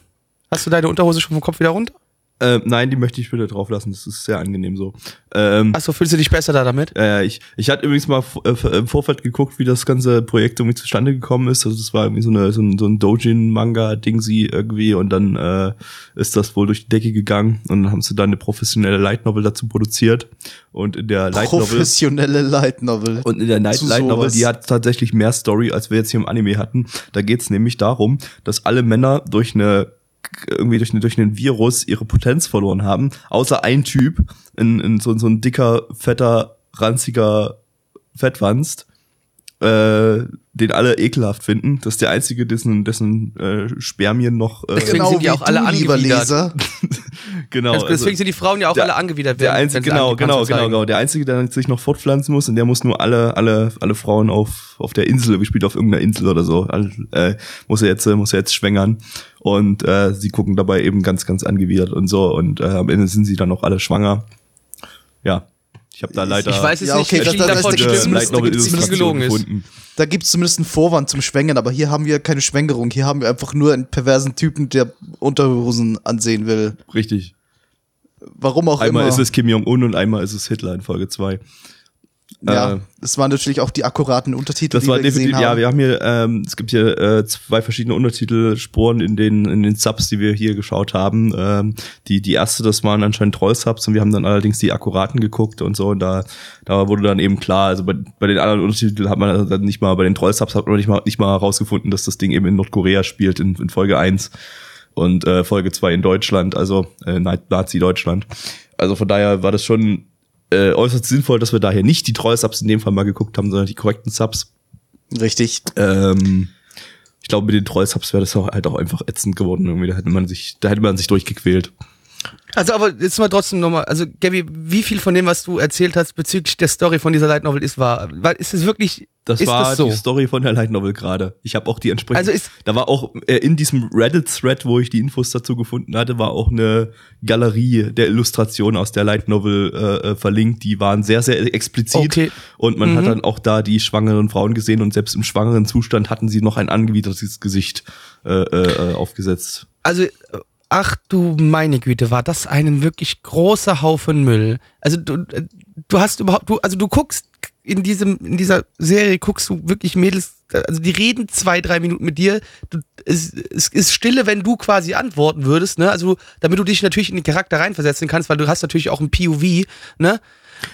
hast du deine Unterhose schon vom Kopf wieder runter? Äh, nein, die möchte ich bitte drauf lassen. Das ist sehr angenehm so. Ähm, Achso, fühlst du dich besser da damit? äh, ich, ich hatte übrigens mal äh, im Vorfeld geguckt, wie das ganze Projekt irgendwie zustande gekommen ist. Also das war irgendwie so, eine, so ein, so ein Dojin-Manga-Dingsy irgendwie und dann äh, ist das wohl durch die Decke gegangen und dann haben sie dann eine professionelle Light Novel dazu produziert. Und in der Light Novel Professionelle Light Novel. und in der Night Light Novel, sowas. die hat tatsächlich mehr Story, als wir jetzt hier im Anime hatten. Da geht's nämlich darum, dass alle Männer durch eine irgendwie durch, durch einen Virus ihre Potenz verloren haben, außer ein Typ, in, in so, so ein dicker, fetter, ranziger Fettwanst, äh, den alle ekelhaft finden. Das ist der einzige, dessen, dessen äh, Spermien noch äh, Deswegen sind die auch alle angewidert. Genau. Also, deswegen also- sind die Frauen ja auch der- alle angewidert der werden, einzige, genau, genau, genau, genau. Der einzige, der sich noch fortpflanzen muss und der muss nur alle, alle, alle Frauen auf, auf der Insel, wie spielt auf irgendeiner Insel oder so, äh, muss er jetzt, äh, muss er jetzt schwängern. Und äh, sie gucken dabei eben ganz, ganz angewidert und so. Und äh, am Ende sind sie dann auch alle schwanger. Ja. Ich habe da leider Ich weiß es Ja, nicht, okay, wie das- das- davon das- das- viel Illustration gelogen ist. Da gibt's zumindest einen Vorwand zum Schwängen, aber hier haben wir keine Schwängerung. Hier haben wir einfach nur einen perversen Typen, der Unterhosen ansehen will. Richtig. Warum auch Einmal immer. ist es Kim Jong-un und einmal ist es Hitler in Folge 2. ja, äh, es waren natürlich auch die akkuraten Untertitel, Das die war wir definitiv, ja, wir haben hier, ähm, es gibt hier äh, zwei verschiedene Untertitelspuren in den, in den Subs, die wir hier geschaut haben. Ähm, die, die erste, das waren anscheinend Troll-Subs und wir haben dann allerdings die akkuraten geguckt und so und da, da wurde dann eben klar, also bei, bei den anderen Untertiteln hat man dann nicht mal, bei den Troll-Subs hat man nicht mal, nicht mal herausgefunden, dass das Ding eben in Nordkorea spielt, in, in Folge 1 und äh, Folge 2 in Deutschland, also äh, Nazi-Deutschland. Also von daher war das schon äh, äußerst sinnvoll, dass wir daher nicht die Troll-Subs in dem Fall mal geguckt haben, sondern die korrekten Subs. Richtig. Ähm, ich glaube, mit den Troll-Subs wäre das auch halt auch einfach ätzend geworden. Irgendwie. Da hätte man sich, da hätte man sich durchgequält. Also, aber jetzt mal trotzdem nochmal, also Gabi, wie viel von dem, was du erzählt hast bezüglich der Story von dieser Light Novel ist wahr? Weil ist es wirklich, Das ist war das so? die Story von der Light Novel gerade. Ich habe auch die entsprechende. Also ist- da war auch äh, in diesem Reddit-Thread, wo ich die Infos dazu gefunden hatte, war auch eine Galerie der Illustrationen aus der Light Novel äh, äh, verlinkt. Die waren sehr, sehr explizit. Okay. Und man hat Mhm. dann auch da die schwangeren Frauen gesehen und selbst im schwangeren Zustand hatten sie noch ein angewidertes Gesicht äh, äh, äh, aufgesetzt. Also, ach du meine Güte, war das ein wirklich großer Haufen Müll. Also du, äh, du hast überhaupt, du, also du guckst in diesem, in dieser Serie guckst du wirklich Mädels, also die reden zwei, drei Minuten mit dir. Du, es, es ist Stille, wenn du quasi antworten würdest, ne? Also damit du dich natürlich in den Charakter reinversetzen kannst, weil du hast natürlich auch ein POV, ne?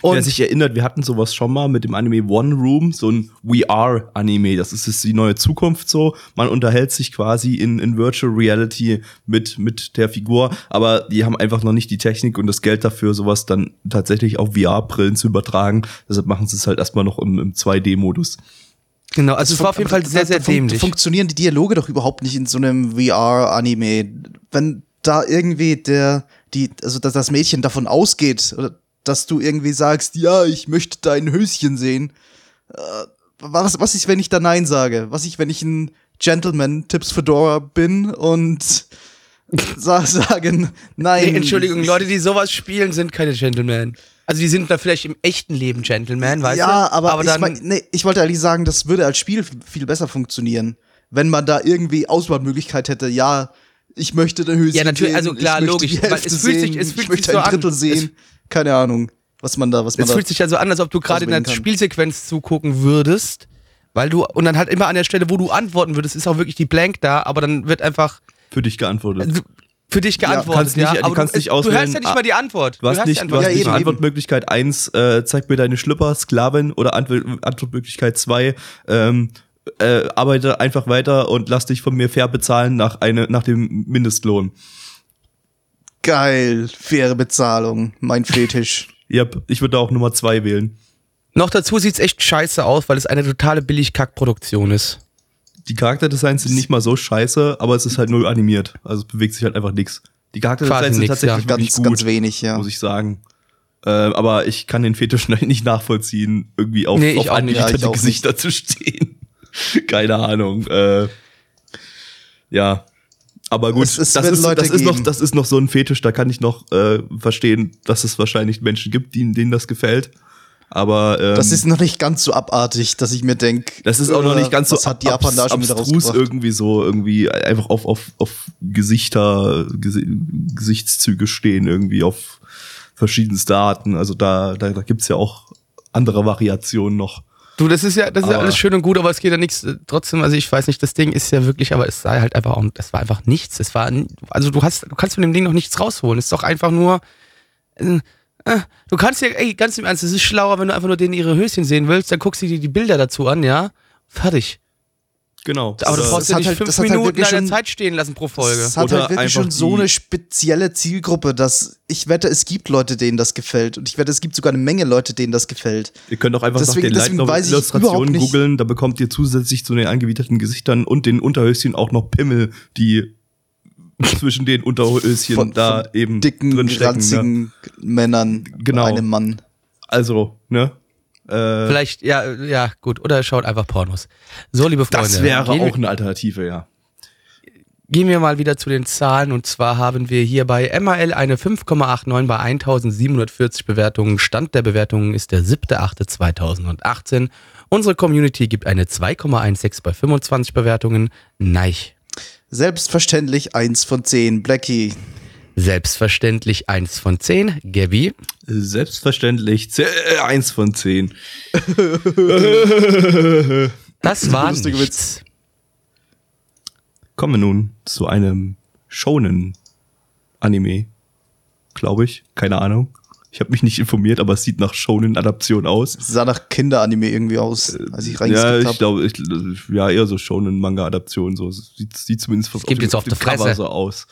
Und Wer sich erinnert, wir hatten sowas schon mal mit dem Anime One Room, so ein We Are Anime. Das ist jetzt die neue Zukunft so. Man unterhält sich quasi in, in Virtual Reality mit, mit der Figur, aber die haben einfach noch nicht die Technik und das Geld dafür, sowas dann tatsächlich auf VR-Brillen zu übertragen. Deshalb machen sie es halt erstmal noch im, im 2D-Modus. genau, also es war auf jeden Fall sehr, sehr dämlich. Funktionieren die Dialoge doch überhaupt nicht in so einem VR-Anime. Wenn da irgendwie der, die, also dass das Mädchen davon ausgeht, oder dass du irgendwie sagst, ja, ich möchte dein Höschen sehen. Äh, was, was ist, wenn ich da Nein sage? Was ich, wenn ich ein Gentleman Tips Fedora bin und sa sagen, nein. Nee, Entschuldigung, Leute, die sowas spielen, sind keine Gentlemen. Also die sind da vielleicht im echten Leben Gentlemen, weißt du? ja, aber, aber ich, mein, nee, ich wollte eigentlich sagen, das würde als Spiel viel besser funktionieren, wenn man da irgendwie Auswahlmöglichkeit hätte. Ja, ich möchte der Höschen Ja, natürlich, sehen, also klar, logisch, es fühlt sich- sehen, es fühlt ich sich möchte so ein an. Drittel Es- sehen. Keine Ahnung, was man da, was man es da. fühlt sich ja so an, als ob du gerade in auswählen einer kann. Spielsequenz zugucken würdest, weil du, und dann halt immer an der Stelle, wo du antworten würdest, ist auch wirklich die Blank da, aber dann wird einfach Für dich geantwortet. äh, für dich geantwortet. kannst nicht- ja, du kannst du, nicht Du hörst auswählen, ja nicht mal die Antwort. Du hast nicht, die du hast Ja, nicht eben, Antwortmöglichkeit 1, äh, zeig mir deine Schlüpper, Sklavin, oder Antwort, Antwortmöglichkeit 2, ähm, äh, arbeite einfach weiter und lass dich von mir fair bezahlen nach, eine, nach dem Mindestlohn. Geil, faire Bezahlung, mein Fetisch. Yep, ich würde auch Nummer 2 wählen. Noch dazu sieht's echt scheiße aus, weil es eine totale Billig-Kack-Produktion ist. Die Charakterdesigns sind nicht mal so scheiße, aber es ist halt null animiert. Also es bewegt sich halt einfach nix. Die Charakterdesigns sind nix, tatsächlich ja. Ganz, gut, ganz wenig, ja. muss ich sagen. Äh, aber ich kann den Fetisch nicht nachvollziehen, irgendwie auf, Nee, ich auf nicht. Ja, animierte auch Gesichter zu stehen. Keine Ahnung. Äh, ja. Aber gut, Es- es das, ist, Leute das, ist noch, das ist noch so ein Fetisch, da kann ich noch äh, verstehen, dass es wahrscheinlich Menschen gibt, die, denen das gefällt. Aber ähm, Das ist noch nicht ganz so abartig, dass ich mir denke, das ist auch noch nicht ganz so hat schon wieder abstrus irgendwie so irgendwie einfach auf auf auf Gesichter Gesi Gesichtszüge stehen irgendwie auf verschiedenste Arten. Also da da, da gibt's ja auch andere Variationen noch. Du, das ist ja, das ist ja Aber- alles schön und gut, aber es geht ja nichts. äh, Trotzdem, also ich weiß nicht, das Ding ist ja wirklich, aber es sei halt einfach auch, das war einfach nichts. Es war, also du hast, du kannst von dem Ding noch nichts rausholen. Es ist doch einfach nur, äh, äh, du kannst ja, ey, ganz im Ernst, es ist schlauer, wenn du einfach nur denen ihre Höschen sehen willst, dann guckst du dir die Bilder dazu an, ja, fertig. Genau. Aber du brauchst das ja hat nicht halt- fünf das halt Minuten wirklich deiner schon- Zeit stehen lassen pro Folge. Es hat Oder halt wirklich schon so eine spezielle Zielgruppe, dass ich wette, es gibt Leute, denen das gefällt. Und ich wette, es gibt sogar eine Menge Leute, denen das gefällt. Ihr könnt auch einfach Deswegen- nach den Light deswegen Novel weiß ich überhaupt Illustrationen nicht- googeln, da bekommt ihr zusätzlich zu den angewiderten Gesichtern und den Unterhöschen auch noch Pimmel, die zwischen den Unterhöschen Von, da von eben dicken, drin stecken. Ne? ranzigen Männern Genau. und einem Mann. Also, ne? Äh, Vielleicht, ja, ja, gut. Oder schaut einfach Pornos. So, liebe Freunde. das wäre gehen wir- auch eine Alternative, ja. Gehen wir mal wieder zu den Zahlen und zwar haben wir hier bei MAL eine 5,89 bei 1740 Bewertungen. Stand der Bewertungen ist der 7.8.2018. Unsere Community gibt eine 2,16 bei 25 Bewertungen. Neich. Selbstverständlich eins von zehn. Blackie. Selbstverständlich 1 von 10. Gabby. Selbstverständlich zäh- äh, eins von zehn. Das war nichts. Kommen wir nun zu einem Shonen Anime, glaube ich. Keine Ahnung. Ich habe mich nicht informiert, aber es sieht nach Shonen-Adaption aus. Es sah nach Kinderanime irgendwie aus, als ich Ja, reingeskippt ich habe. glaube, ich, ja, eher so Shonen-Manga-Adaption. So. Es Sieht, sieht zumindest auf, dem- jetzt auf dem. Cover so aus.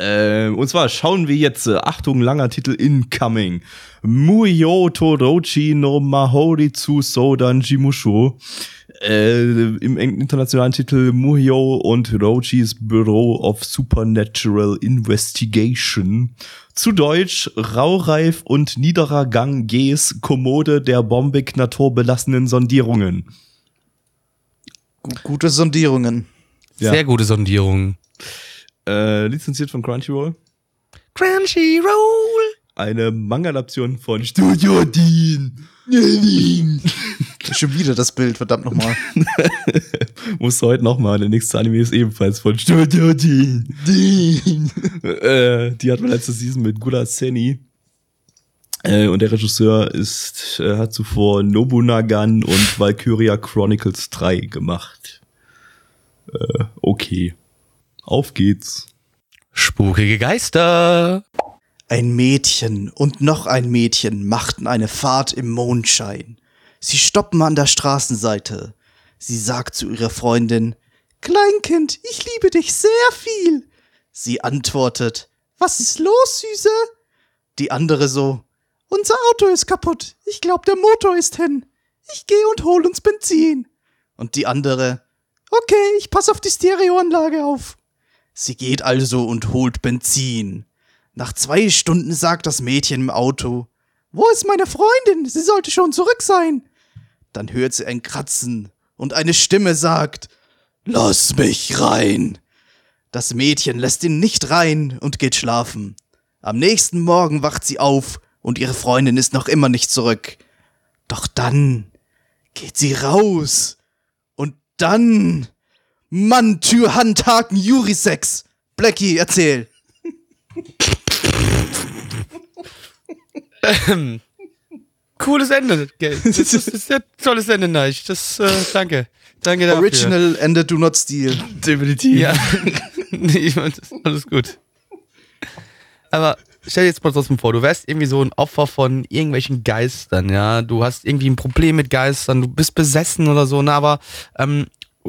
Ähm, und zwar schauen wir jetzt, äh, Achtung, langer Titel incoming. Muyo Torochi no Mahoritsu Sodan Jimusho. Äh, Im internationalen Titel Muhyo und Hirochis Bureau of Supernatural Investigation. Zu Deutsch Raureif und niederer Gang Gs Kommode der bombig naturbelassenen Sondierungen. Gu- Gute Sondierungen. Ja. Sehr gute Sondierung. Äh, lizenziert von Crunchyroll. Crunchyroll. Eine Manga-Adaption von Studio Dean. Schon wieder das Bild, verdammt nochmal. Musst du heute nochmal. Der nächste Anime ist ebenfalls von Studio Dean. Dean. äh, die hat man letzte Season mit Gula Seni. Äh, und der Regisseur ist, äh, hat zuvor Nobunagan und Valkyria Chronicles 3 gemacht. Äh, okay. Auf geht's. Spukige Geister. Ein Mädchen und noch ein Mädchen machten eine Fahrt im Mondschein. Sie stoppen an der Straßenseite. Sie sagt zu ihrer Freundin, Kleinkind, ich liebe dich sehr viel. Sie antwortet, Was ist los, Süße? Die andere so, Unser Auto ist kaputt. Ich glaub, der Motor ist hin. Ich gehe und hol uns Benzin. Und die andere, Okay, ich pass auf die Stereoanlage auf. Sie geht also und holt Benzin. Nach zwei Stunden sagt das Mädchen im Auto, Wo ist meine Freundin? Sie sollte schon zurück sein. Dann hört sie ein Kratzen und eine Stimme sagt, Lass mich rein. Das Mädchen lässt ihn nicht rein und geht schlafen. Am nächsten Morgen wacht sie auf und ihre Freundin ist noch immer nicht zurück. Doch dann geht sie raus. Und dann. Mann, Tür, Hand, Haken, Jurisex. Blackie, erzähl. Cooles Ende. Das ist, das ist ein tolles Ende, Neich. Das, äh, danke. Danke dafür. Original, Ende, do not steal. Definitiv. Ja. nee, ich mein, das ist alles gut. Aber stell dir jetzt mal trotzdem vor, du wärst irgendwie so ein Opfer von irgendwelchen Geistern, ja. Du hast irgendwie ein Problem mit Geistern, du bist besessen oder so, na, aber ähm,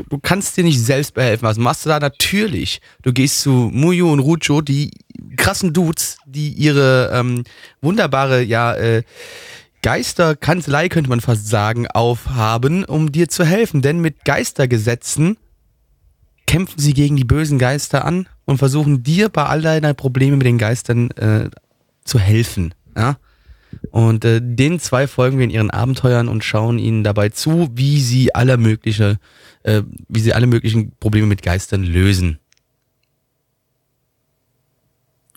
du kannst dir nicht selbst behelfen. Was machst du da? Natürlich. Du gehst zu Muyu und Rucho, die krassen Dudes, die ihre ähm, wunderbare, ja, äh, Geisterkanzlei, könnte man fast sagen, aufhaben, um dir zu helfen. Denn mit Geistergesetzen kämpfen sie gegen die bösen Geister an und versuchen dir bei all deiner Probleme mit den Geistern äh, zu helfen. Ja? Und äh, den zwei folgen wir in ihren Abenteuern und schauen ihnen dabei zu, wie sie alle mögliche, äh, wie sie alle möglichen Probleme mit Geistern lösen.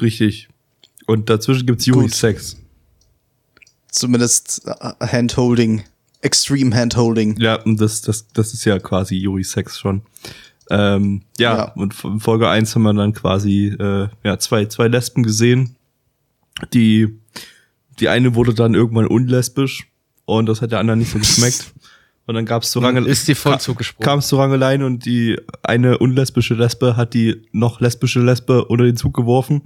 Richtig. Und dazwischen gibt's Yuri Gut. Sex. zumindest äh, Handholding, Extreme Handholding. Ja, und das, das, das ist ja quasi Yuri Sex schon. Ähm, ja, Ja. und in Folge 1 haben wir dann quasi äh, ja, zwei, zwei Lesben gesehen. Die, die eine wurde dann irgendwann unlesbisch und das hat der anderen nicht so geschmeckt. Und dann gab's so Rangel Ist die voll zugesprungen. Kam es zu Rangeleien und die eine unlesbische Lesbe hat die noch lesbische Lesbe unter den Zug geworfen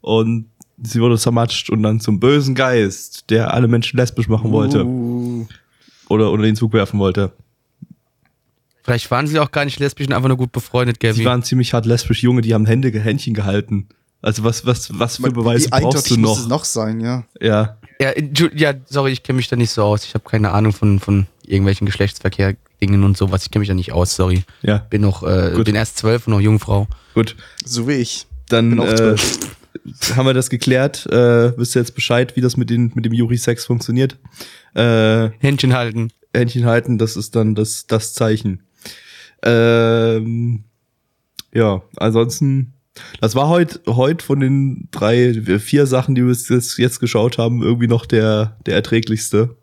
und sie wurde zermatscht und dann zum bösen Geist, der alle Menschen lesbisch machen wollte Uh, oder unter den Zug werfen wollte. Vielleicht waren sie auch gar nicht lesbisch und einfach nur gut befreundet, Gabby. waren ziemlich hart lesbisch Junge, die haben Hände, Händchen gehalten. Also was, was, was für Beweise brauchst eindeutig du muss es noch? noch sein, ja. Ja. Ja, Entschuld- ja, sorry, ich kenne mich da nicht so aus. Ich habe keine Ahnung von, von irgendwelchen Geschlechtsverkehr-Dingen und sowas. Ich kenne mich da nicht aus, sorry. Ja, Bin noch, äh, Gut. bin erst zwölf und noch Jungfrau. gut. So wie ich. Dann Bin auch äh, zwölf. haben wir das geklärt. Äh, wisst ihr jetzt Bescheid, wie das mit, den, mit dem Juri-Sex funktioniert? Äh, Händchen halten. Händchen halten, das ist dann das, das Zeichen. Ähm, ja, ansonsten, das war heute heut von den drei, vier Sachen, die wir jetzt, jetzt geschaut haben, irgendwie noch der, der erträglichste.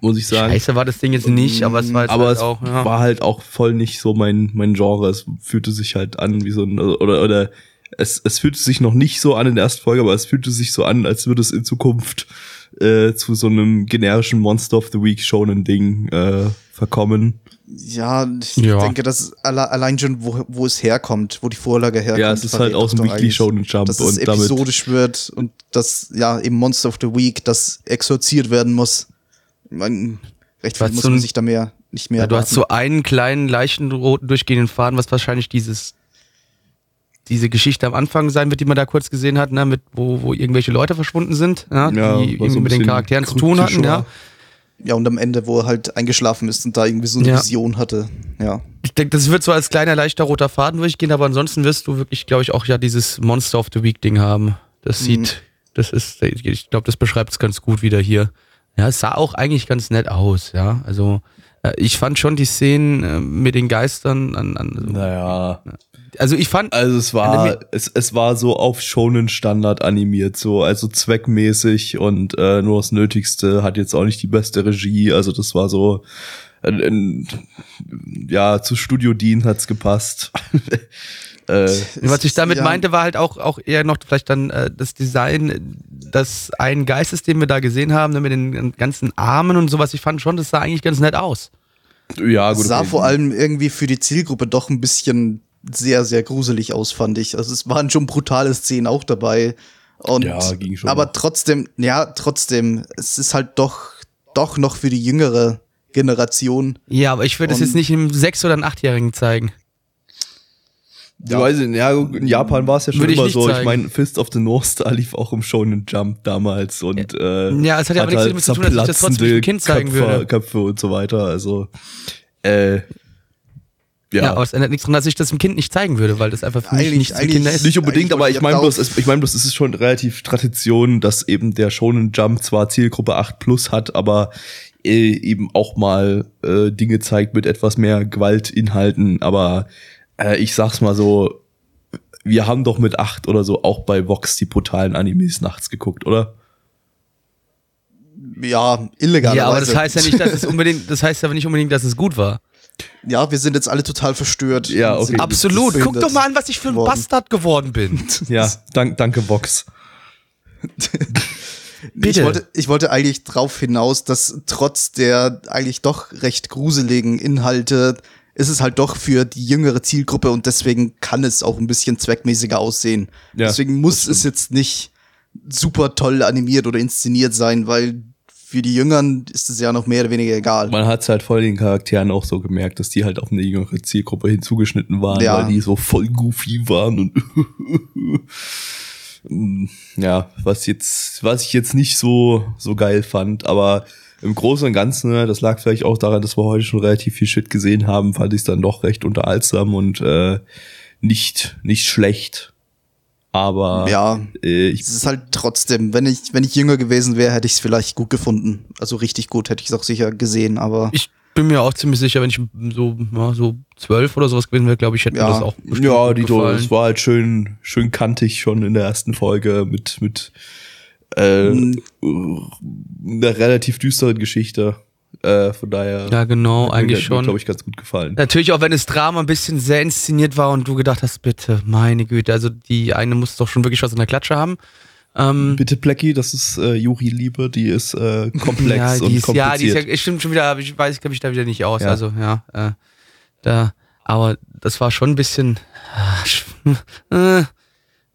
Muss ich sagen. Scheiße war das Ding jetzt nicht, aber es war jetzt aber halt es auch, ja. war halt auch voll nicht so mein, mein Genre. Es fühlte sich halt an wie so ein, oder, oder es, es fühlte sich noch nicht so an in der ersten Folge, aber es fühlte sich so an, als würde es in Zukunft äh, zu so einem generischen Monster of the Week Shonen Ding äh, verkommen. Ja, ich Ja. denke, dass alle, allein schon, wo, wo es herkommt, wo die Vorlage herkommt. Ja, es ist halt aus dem Weekly Shonen Jump Dass es und damit episodisch wird und das, ja, im Monster of the Week, das exorziert werden muss. Man, recht viel muss man sich da mehr, nicht mehr ja, du hast so einen kleinen, leichten roten durchgehenden Faden, was wahrscheinlich dieses diese Geschichte am Anfang sein wird, die man da kurz gesehen hat, ne, mit wo, wo irgendwelche Leute verschwunden sind, ja, Ja, die so irgendwie mit den Charakteren zu tun hatten, ja. Ja, und am Ende, wo er halt eingeschlafen ist und da irgendwie so eine Ja. Vision hatte. Ja. Ich denke, das wird so als kleiner, leichter roter Faden durchgehen, aber ansonsten wirst du wirklich, glaube ich, auch ja dieses Monster of the Week Ding haben. Das Mhm. sieht, das ist, ich glaube, das beschreibt es ganz gut wieder hier. Ja, es sah auch eigentlich ganz nett aus, ja. Also, ich fand schon die Szenen äh, mit den Geistern an, an Naja. also ich fand, Also es war, es, es war so auf Shonen Standard animiert, so, also zweckmäßig und äh, nur das Nötigste, hat jetzt auch nicht die beste Regie, also das war so, ein, ein, ja, zu Studio Dean hat's gepasst. äh, was ich damit ja, meinte, war halt auch, auch eher noch vielleicht dann äh, das Design, das ein Geistes, den wir da gesehen haben, ne, mit den ganzen Armen und sowas. Ich fand schon, das sah eigentlich ganz nett aus. ja, gut. sah okay. vor allem irgendwie für die Zielgruppe doch ein bisschen sehr, sehr gruselig aus, fand ich. Also es waren schon brutale Szenen auch dabei. Und, Ja, ging schon Aber trotzdem, ja, trotzdem, es ist halt doch, doch noch für die jüngere Generation. Ja, aber ich würde es jetzt nicht einem Sechs- oder einem Achtjährigen zeigen. Ja. Weiß ich, ja, in Japan war es ja schon Würde ich immer nicht so. Ich zeigen. meine, Fist of the North Star lief auch im Shonen Jump damals und äh, Ja, es hat ja aber nichts damit zu tun, dass ich das trotzdem dem Kind zeigen Köpfe, würde. Köpfe und so weiter. Also äh, Ja, ja, aber es ändert nichts daran, dass ich das dem Kind nicht zeigen würde, weil das einfach für mich Eigentlich- nichts für eigentlich Kinder ist. Nicht unbedingt, aber ich ich meine bloß, es- ich meine bloß, es ist schon relativ Tradition, dass eben der Shonen Jump zwar Zielgruppe 8 plus hat, aber äh, eben auch mal äh, Dinge zeigt mit etwas mehr Gewaltinhalten. Aber äh, ich sag's mal so, wir haben doch mit 8 oder so auch bei Vox die brutalen Animes nachts geguckt, oder? Ja, illegal. Ja, aber das heißt ja nicht, dass es unbedingt, das heißt aber nicht unbedingt, dass es gut war. Ja, wir sind jetzt alle total verstört. Ja, okay. Absolut. Guck doch mal an, was ich für ein geworden. Bastard geworden bin. Ja, dank, danke Vox. Bitte. Ich wollte, ich wollte eigentlich drauf hinaus, dass trotz der eigentlich doch recht gruseligen Inhalte ist es halt doch für die jüngere Zielgruppe und deswegen kann es auch ein bisschen zweckmäßiger aussehen. Ja, deswegen muss es jetzt nicht super toll animiert oder inszeniert sein, weil für die Jüngern ist es ja noch mehr oder weniger egal. Man hat's halt voll den Charakteren auch so gemerkt, dass die halt auf eine jüngere Zielgruppe hinzugeschnitten waren, Ja. weil die so voll goofy waren und ja, was jetzt, was ich jetzt nicht so, so geil fand, aber im Großen und Ganzen, ne, das lag vielleicht auch daran, dass wir heute schon relativ viel Shit gesehen haben, fand ich es dann doch recht unterhaltsam und äh, nicht, nicht schlecht. Aber Ja, äh, ich es ist halt trotzdem, wenn ich, wenn ich jünger gewesen wäre, hätte ich es vielleicht gut gefunden. Also richtig gut hätte ich es auch sicher gesehen, aber Ich bin mir auch ziemlich sicher, wenn ich so, ja, so zwölf oder sowas gewesen wäre, glaube ich, hätte Ja. mir das auch bestimmt Ja, gefallen. es war halt schön, schön kantig schon in der ersten Folge mit, mit Äh, Hm. eine relativ düstere Geschichte. Äh, von daher. Ja, genau, eigentlich schon. glaube ich, ganz gut gefallen. Natürlich auch, wenn das Drama ein bisschen sehr inszeniert war und du gedacht hast, bitte, meine Güte, also die eine muss doch schon wirklich was in der Klatsche haben. Ähm, Bitte Blackie, das ist äh, Juri Liebe, die ist äh, komplex ja, und die ist, ja, die ist kompliziert. ja, stimmt schon wieder, ich weiß, ich kenne mich da wieder nicht aus. Ja. Also, ja, äh, da, aber das war schon ein bisschen, äh,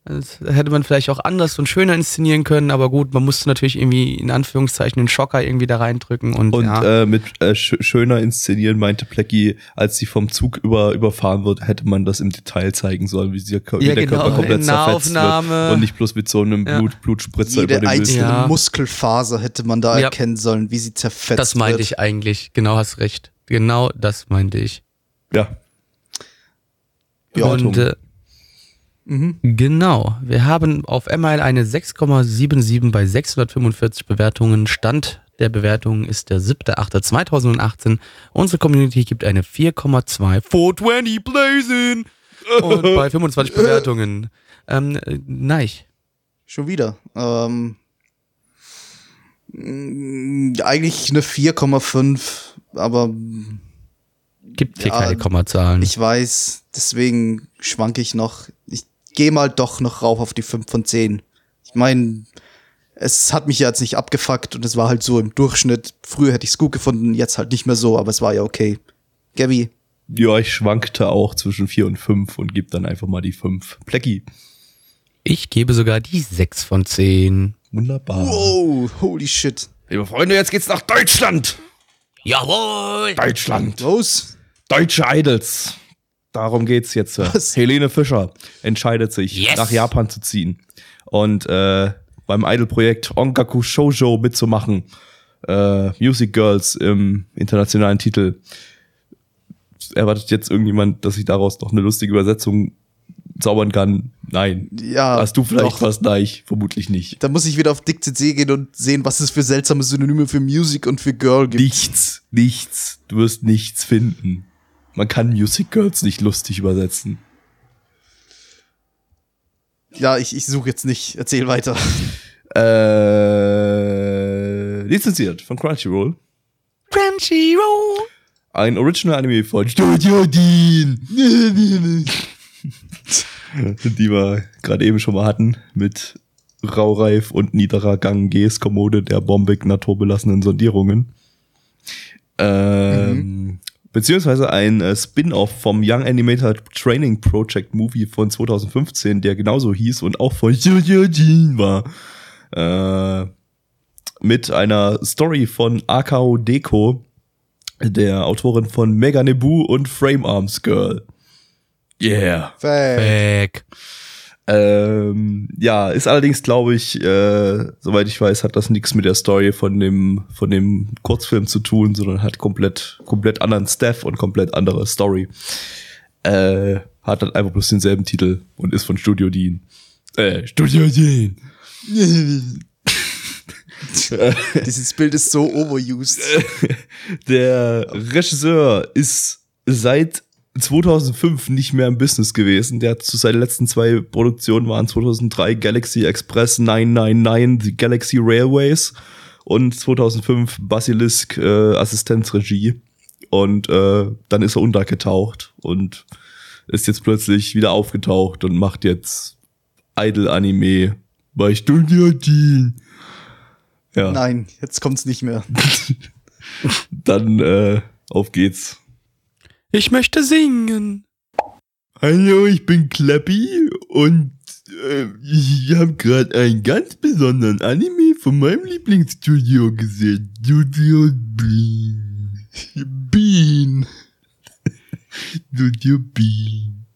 das hätte man vielleicht auch anders und schöner inszenieren können, aber gut, man musste natürlich irgendwie in Anführungszeichen den Schocker irgendwie da reindrücken und, Und ja. äh, mit äh, sch schöner inszenieren meinte Blackie, als sie vom Zug über, überfahren wird, hätte man das im Detail zeigen sollen, wie, sie, wie Ja, der genau, Körper komplett zerfetzt wird und nicht bloß mit so einem Ja. Blut, Blutspritzer über Jede dem Bild. einzelne Ja. Muskelfaser hätte man da Ja. erkennen sollen, wie sie zerfetzt das meinte wird. ich eigentlich, genau, hast recht. Genau das meinte ich. Ja. Ja. und äh, Mhm. Genau. Wir haben auf ML eine 6,77 bei 645 Bewertungen. Stand der Bewertung ist der 7.8.2018. Unsere Community gibt eine 4,2 420 Blazing und bei 25 Bewertungen. Ähm, äh, nein. Schon wieder. Ähm, mh, eigentlich eine 4,5, aber Gibt hier Ja, keine Kommazahlen. ich weiß, deswegen schwanke ich noch. Ich gehe mal doch noch rauf auf die 5 von 10. Ich meine, es hat mich ja jetzt nicht abgefuckt und es war halt so im Durchschnitt. Früher hätte ich es gut gefunden, jetzt halt nicht mehr so, aber es war ja okay. Gabby, Ja, ich schwankte auch zwischen 4 und 5 und gebe dann einfach mal die 5. Blackie. Ich gebe sogar die 6 von 10. Wunderbar. wow, holy shit. Liebe Freunde, jetzt geht's nach Deutschland. Jawohl! Deutschland. Los? Deutsche Idols. Darum geht's jetzt. Was? Helene Fischer entscheidet sich, Yes. nach Japan zu ziehen und äh, beim Idol-Projekt Ongaku Shoujo mitzumachen. Äh, Music Girls im internationalen Titel. Erwartet jetzt irgendjemand, dass ich daraus noch eine lustige Übersetzung zaubern kann? Nein. Ja. Hast du vielleicht doch. was? Nein, ich vermutlich nicht. Da muss ich wieder auf Dick CC gehen und sehen, was es für seltsame Synonyme für Music und für Girl gibt. Nichts, nichts. Du wirst nichts finden. Man kann Music Girls nicht lustig übersetzen. Ja, ich, ich suche jetzt nicht. Erzähl weiter. Äh, lizenziert von Crunchyroll. Crunchyroll! Ein Original Anime von Studio Dean. Die wir gerade eben schon mal hatten mit Raureif und niederer Gang Gs Kommode der bombig naturbelassenen Sondierungen. Ähm, Beziehungsweise ein äh, Spin-off vom Young Animator Training Project Movie von 2015, der genauso hieß und auch von Studio Dean war. Äh, mit einer Story von Akao Deko, der Autorin von Mega Nebu und Frame Arms Girl. Yeah. Fact. Back. Ähm, ja, ist allerdings, glaube ich, äh, soweit ich weiß, hat das nichts mit der Story von dem, von dem Kurzfilm zu tun, sondern hat komplett, komplett anderen Staff und komplett andere Story. Äh, hat dann einfach bloß denselben Titel und ist von Studio Dean. Äh, Studio Dean. Dieses Bild ist so overused. Der Regisseur ist seit 2005 nicht mehr im Business gewesen. Der hat zu seinen letzten zwei Produktionen waren 2003 Galaxy Express 999, The Galaxy Railways und 2005 Basilisk äh, Assistenzregie. Und äh, dann ist er untergetaucht und ist jetzt plötzlich wieder aufgetaucht und macht jetzt Idol-Anime bei Studio Dean. Ja. Nein, jetzt kommt's nicht mehr. Dann äh, auf geht's. Ich möchte singen. Hallo, ich bin Clappy und äh, ich habe gerade einen ganz besonderen Anime von meinem Lieblingsstudio gesehen. Studio Bean. Bean. Studio Bean.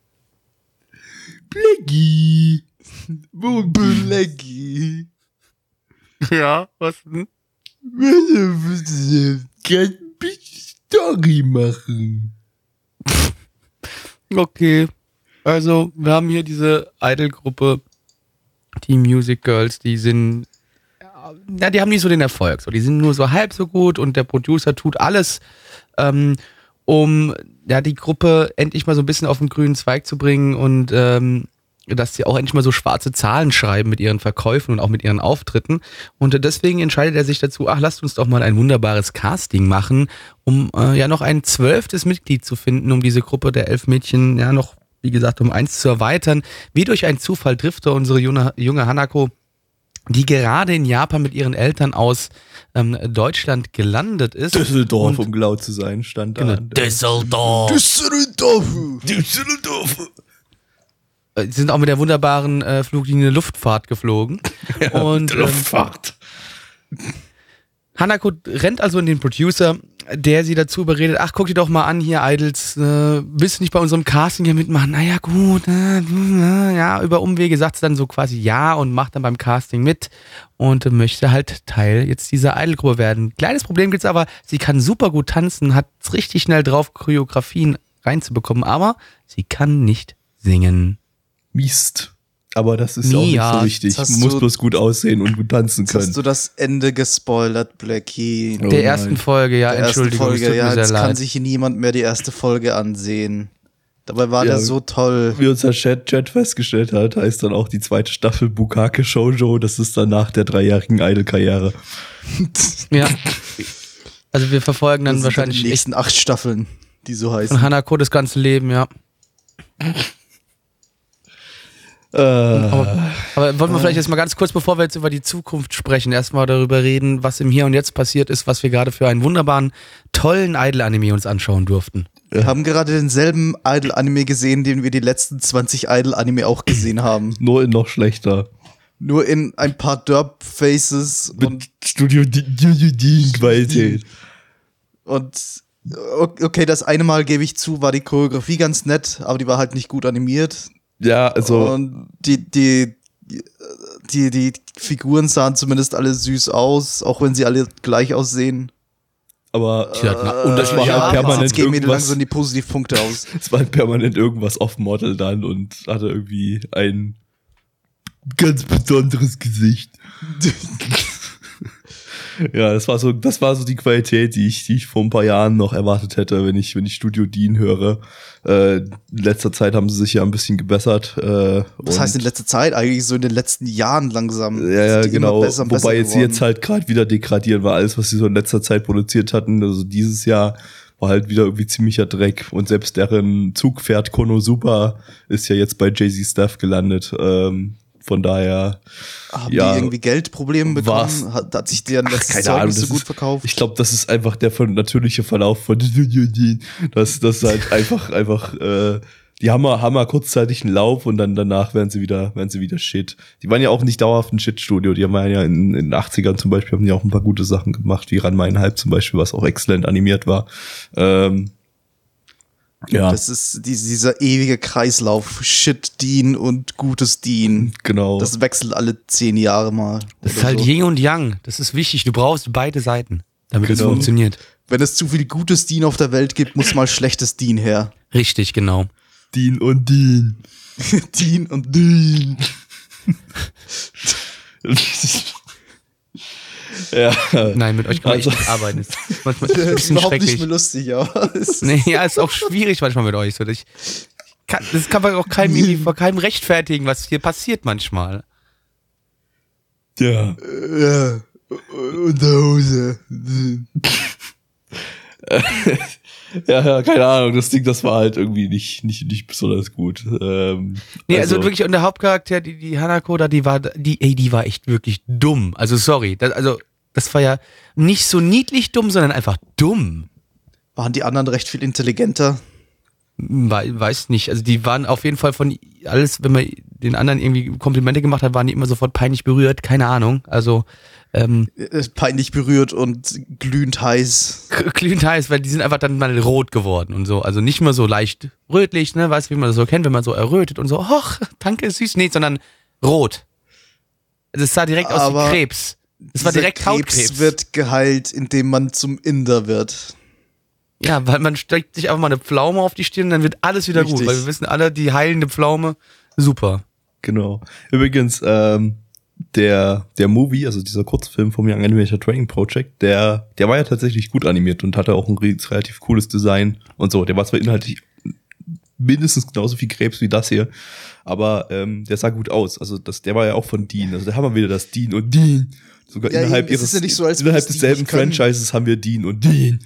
Blackie. Wo Blackie. Ja, was denn? Kann Story machen. Okay. Also, wir haben hier diese Idol-Gruppe, die Music Girls, die sind, ja, die haben nicht so den Erfolg. So, die sind nur so halb so gut und der Producer tut alles, ähm, um ja die Gruppe endlich mal so ein bisschen auf den grünen Zweig zu bringen und ähm, dass sie auch endlich mal so schwarze Zahlen schreiben mit ihren Verkäufen und auch mit ihren Auftritten. Und deswegen entscheidet er sich dazu, ach, lasst uns doch mal ein wunderbares Casting machen, um äh, ja noch ein zwölftes Mitglied zu finden, um diese Gruppe der elf Mädchen ja noch, wie gesagt, um eins zu erweitern. Wie durch einen Zufall trifft er unsere junge, junge Hanako die gerade in Japan mit ihren Eltern aus ähm, Deutschland gelandet ist. Düsseldorf, Und- um genau zu sein, stand Genau, da. Düsseldorf. Düsseldorf. Düsseldorf. Äh, Sie sind auch mit der wunderbaren äh, Fluglinie Luftfahrt geflogen. und ähm, Luftfahrt. Hanako rennt also in den Producer, der sie dazu überredet, ach, guck dir doch mal an hier, Idols, äh, willst du nicht bei unserem Casting hier mitmachen? Naja, gut, äh, äh, ja, über Umwege sagt sie dann so quasi ja und macht dann beim Casting mit und möchte halt Teil jetzt dieser Idol-Gruppe werden. Kleines Problem gibt's aber, sie kann super gut tanzen, hat richtig schnell drauf, Choreografien reinzubekommen, aber sie kann nicht singen. Mist. Aber das ist ja auch nicht so wichtig. musst du- bloß gut aussehen und gut tanzen Jetzt hast können. du das Ende gespoilert, Blackie. Oh der nein. ersten Folge, ja, der Entschuldigung, Folge, tut ja, mir jetzt kann leid. sich niemand mehr die erste Folge ansehen. Dabei war Ja. der so toll. Wie unser Chat, Chat festgestellt hat, heißt dann auch die zweite Staffel Bukake Shoujo. Das ist dann nach der dreijährigen Idol-Karriere. Ja. Also wir verfolgen dann wahrscheinlich die nächsten acht Staffeln, die so heißen. von Hanako das ganze Leben, ja. Äh, Aber, aber wollen wir vielleicht jetzt mal ganz kurz, bevor wir jetzt über die Zukunft sprechen, erstmal darüber reden, was im Hier und Jetzt passiert ist, was wir gerade für einen wunderbaren, tollen Idol-Anime uns anschauen durften. Wir haben gerade denselben Idol-Anime gesehen, den wir die letzten 20 Idol-Anime auch gesehen haben. nur in noch schlechter. Nur in ein paar Derp-Faces und, Mit Studio D-Qualität. und okay, das eine Mal gebe ich zu, war die Choreografie ganz nett, aber die war halt nicht gut animiert. Ja, also Und die, die, die, die Figuren sahen zumindest alle süß aus, auch wenn sie alle gleich aussehen. aber Die hatten und das war ja, halt permanent jetzt gehen mir irgendwas. langsam die Positivpunkte aus. Es war halt permanent irgendwas off-Model dann und hatte irgendwie ein ganz besonderes Gesicht. ja, das war so, das war so die Qualität, die ich, die ich vor ein paar Jahren noch erwartet hätte, wenn ich, wenn ich Studio Dean höre. Äh, in letzter Zeit haben sie sich ja ein bisschen gebessert. Äh, Was heißt in letzter Zeit? Eigentlich so in den letzten Jahren langsam. Ja, ja, genau. besser und besser Wobei jetzt, jetzt halt gerade wieder degradieren, weil alles, was sie so in letzter Zeit produziert hatten, also dieses Jahr, war halt wieder irgendwie ziemlicher Dreck. Und selbst deren Zugpferd Konosuba ist ja jetzt bei Jay-Z Staff gelandet. Ähm, von daher, Haben ja, die irgendwie Geldprobleme bekommen? Hat, hat sich deren letztes keine Zeug Ahnung, nicht so gut ist- verkauft? ich glaube, das ist einfach der von natürliche Verlauf von Dean. Das, das ist halt einfach, einfach, äh, die haben mal, haben mal kurzzeitig einen Lauf und dann danach werden sie wieder, werden sie wieder Shit. Die waren ja auch nicht dauerhaft ein Shit-Studio. Die haben ja in, in den 80ern zum Beispiel haben die auch ein paar gute Sachen gemacht, wie Ran Halb zum Beispiel, was auch exzellent animiert war. Ähm, ja, Das ist die, dieser ewige Kreislauf. Shit Dean und gutes Dean. genau. Das wechselt alle zehn Jahre mal. Das ist halt so. Yin und Yang. Das ist wichtig. Du brauchst beide Seiten, damit es Genau. funktioniert. Wenn es zu viel gutes Dean auf der Welt gibt, muss mal schlechtes Dean her. Richtig, genau. Dean und Dean. Dean und Dean. ja. Nein, mit euch kann Also- echt nicht arbeiten. Das ist manchmal ein Das ist bisschen überhaupt nicht mehr lustig, aber es Nee, ja, ist auch schwierig manchmal mit euch. So, ich kann, das kann man auch keinem, irgendwie, vor keinem rechtfertigen, was hier passiert manchmal. Ja. Ja. Unterhose. Ja, ja, keine Ahnung. Das Ding, das war halt irgendwie nicht, nicht, nicht besonders gut. Ähm, Nee, also, wirklich, und der Hauptcharakter, die, die Hanako da, die war, die, ey, die war echt wirklich dumm. Also, sorry. Das, also, das war ja nicht so niedlich dumm, sondern einfach dumm. Waren die anderen recht viel intelligenter? Wei- Weiß nicht. Also, die waren auf jeden Fall von alles, wenn man den anderen irgendwie Komplimente gemacht hat, waren die immer sofort peinlich berührt. Keine Ahnung. Also, ähm, Äh, Peinlich berührt und glühend heiß. glühend heiß, weil die sind einfach dann mal rot geworden und so. Also nicht mehr so leicht rötlich, ne? Weißt du, wie man das so kennt, wenn man so errötet und so, ach, danke, süß. Nee, sondern rot. Also es sah direkt aus Aber wie Krebs. Es war direkt Hautkrebs. Krebs wird geheilt, indem man zum Inder wird. Ja, weil man steckt sich einfach mal eine Pflaume auf die Stirn, dann wird alles wieder gut. Richtig. Weil wir wissen alle, die heilende Pflaume, super. Genau. Übrigens, ähm, der, der Movie, also dieser Kurzfilm vom Young Animator Training Project, der, der war ja tatsächlich gut animiert und hatte auch ein re- relativ cooles Design und so. Der war zwar inhaltlich mindestens genauso viel Krebs wie das hier. Aber ähm, der sah gut aus. Also das, der war ja auch von Dean. Also da haben wir wieder das Dean und Dean. Sogar Ja, innerhalb eben, ihres, ja so, innerhalb desselben. Franchises haben wir Dean und Dean.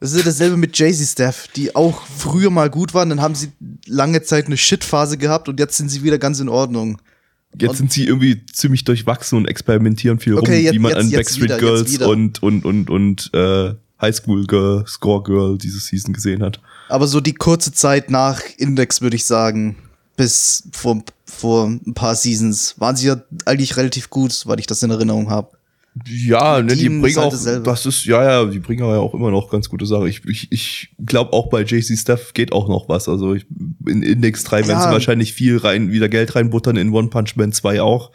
Das ist ja dasselbe mit Jay-Z Staff, die auch früher mal gut waren, dann haben sie lange Zeit eine Shit-Phase gehabt und jetzt sind sie wieder ganz in Ordnung. Jetzt Und- sind sie irgendwie ziemlich durchwachsen und experimentieren viel Okay, rum, jetzt- wie man jetzt- an Backstreet wieder, Girls und und und und äh, High School Girl, Score Girl diese Season gesehen hat. Aber so die kurze Zeit nach Index, würde ich sagen, bis vor, vor ein paar Seasons, waren sie ja eigentlich relativ gut, soweit ich das in Erinnerung habe. Ja, ne, die bringen halt auch, das ist, ja, ja, die bringen aber ja auch immer noch ganz gute Sachen. Ich, ich, ich glaube auch bei JC Steph geht auch noch was. Also ich, in Index 3 werden Ja. sie wahrscheinlich viel rein, wieder Geld reinbuttern, in One Punch Man 2 auch.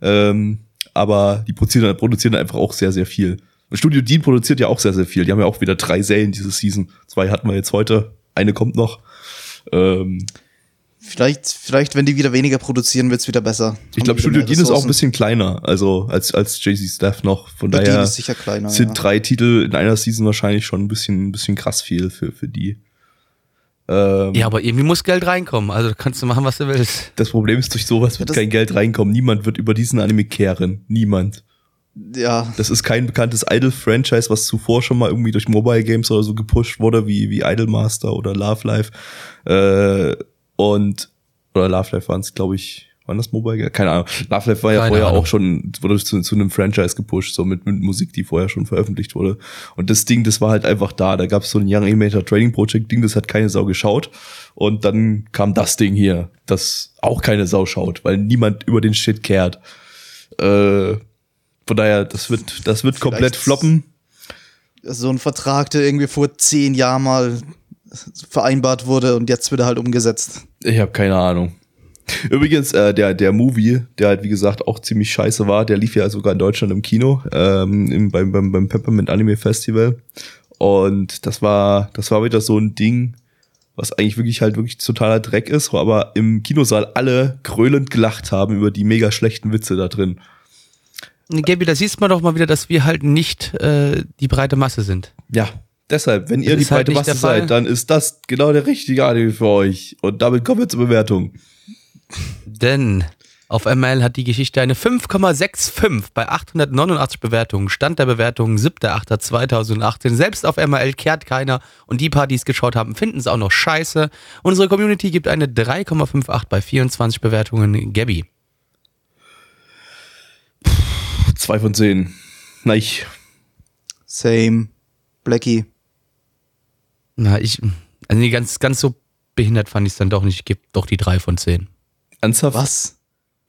Ähm, aber die produzieren, produzieren einfach auch sehr, sehr viel. Und Studio Dean produziert ja auch sehr, sehr viel. Die haben ja auch wieder drei Serien diese Season. Zwei hatten wir jetzt heute, eine kommt noch. Ähm, Vielleicht, vielleicht, wenn die wieder weniger produzieren, wird's wieder besser. ich glaube, Studio Dean ist auch ein bisschen kleiner, also als, als JC Steph noch. Von Dean daher ist sicher kleiner. sind ja. drei Titel in einer Season wahrscheinlich schon ein bisschen, ein bisschen krass viel für, für die. Ähm, Ja, aber irgendwie muss Geld reinkommen. Also kannst du machen, was du willst. Das Problem ist, durch sowas wird das- kein Geld reinkommen. Niemand wird über diesen Anime kehren. Niemand. ja, Das ist kein bekanntes Idol-Franchise, was zuvor schon mal irgendwie durch Mobile Games oder so gepusht wurde, wie, wie Idolmaster oder Love Life. Äh, und, oder Love Life waren es, glaube ich, waren das Mobile? Keine Ahnung. Love Life war ja Keine vorher Ahnung. auch schon, wurde zu, zu einem Franchise gepusht, so mit, mit Musik, die vorher schon veröffentlicht wurde. Und das Ding, das war halt einfach da. Da gab es so ein Young Animator Training Project Ding, das hat keine Sau geschaut. Und dann kam das Ding hier, das auch keine Sau schaut, weil niemand über den Shit kehrt. Äh, von daher, das wird, das wird komplett floppen. so ein Vertrag, der irgendwie vor zehn Jahren mal vereinbart wurde und jetzt wird er halt umgesetzt. Ich habe keine Ahnung. Übrigens, äh, der, der Movie, der halt wie gesagt auch ziemlich scheiße war, der lief ja sogar in Deutschland im Kino, ähm, im, beim, beim, beim Peppermint Anime Festival. Und das war, das war wieder so ein Ding, was eigentlich wirklich halt wirklich totaler Dreck ist, wo aber im Kinosaal alle gröhlend gelacht haben über die mega schlechten Witze da drin. Gabi, da siehst man doch mal wieder, dass wir halt nicht äh, die breite Masse sind. Ja, deshalb, wenn ihr Das die halt breite nicht Masse seid, dann ist das genau der richtige Anime für euch. Und damit kommen wir zur Bewertung. Denn auf ML hat die Geschichte eine 5,65 bei 889 Bewertungen. Stand der Bewertung 7.8.2018. Selbst auf ML kehrt keiner und die paar, die es geschaut haben, finden es auch noch scheiße. Unsere Community gibt eine 3,58 bei 24 Bewertungen. Gabby. Zwei von zehn. Nein. Same. Blackie. Na, ich, also nee, ganz, ganz so behindert fand ich es dann doch nicht. Ich gebe doch die 3 von 10. Ernsthaft? Was?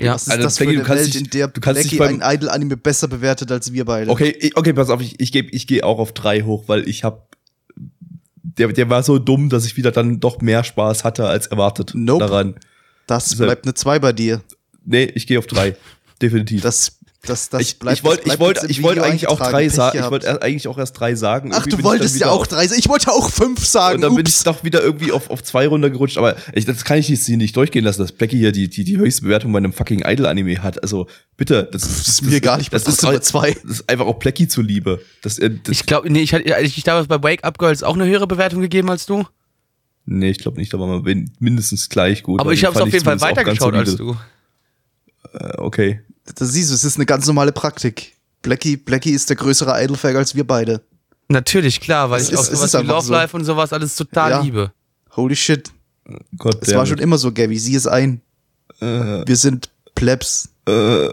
Ja, Was ist also das für Blackie, eine du kannst Welt, dich- in der du kannst dich Blackie beim- ein Idol-Anime besser bewertet als wir beide? Okay, ich- okay, pass auf, ich, ich gehe ich geh auch auf drei hoch, weil ich habe der, der war so dumm, dass ich wieder dann doch mehr Spaß hatte als erwartet Nope. daran. Das Deshalb- bleibt eine 2 bei dir. Nee, ich gehe auf drei. Definitiv. Das, das, das ich bleibt ich wollte das ich wollte ich wollte eigentlich auch drei sagen. Ich wollte eigentlich auch erst drei sagen. Ach, Irgendwie du wolltest ja auch drei sagen. Ich wollte auch fünf sagen. Und dann bin ich Ups. doch wieder irgendwie auf, auf zwei runtergerutscht. Aber ich, das kann ich jetzt hier nicht durchgehen lassen, dass Blackie hier die, die, die höchste Bewertung bei einem fucking Idol-Anime hat. Also bitte, das, Das ist mir gar nicht das ist, aber zwei. das ist einfach auch Blackie zuliebe. Das, äh, das, Ich glaube, nee, ich hatte ich, ich damals bei Wake Up Girls auch eine höhere Bewertung gegeben als du. nee, ich glaube nicht, da waren wir min- mindestens gleich gut. Aber ich habe es auf jeden Fall weitergeschaut als du. Äh, okay. Das siehst du, es ist eine ganz normale Praktik. Blackie, Blackie ist der größere Idol-Fag als wir beide. Natürlich, klar, weil Es ich ist- auch sowas ist wie Love so. Life und sowas alles total Ja. liebe. Holy shit. Gott, Es war schon immer so, Gabby. Sieh es ein. Äh, Wir sind Plebs. äh,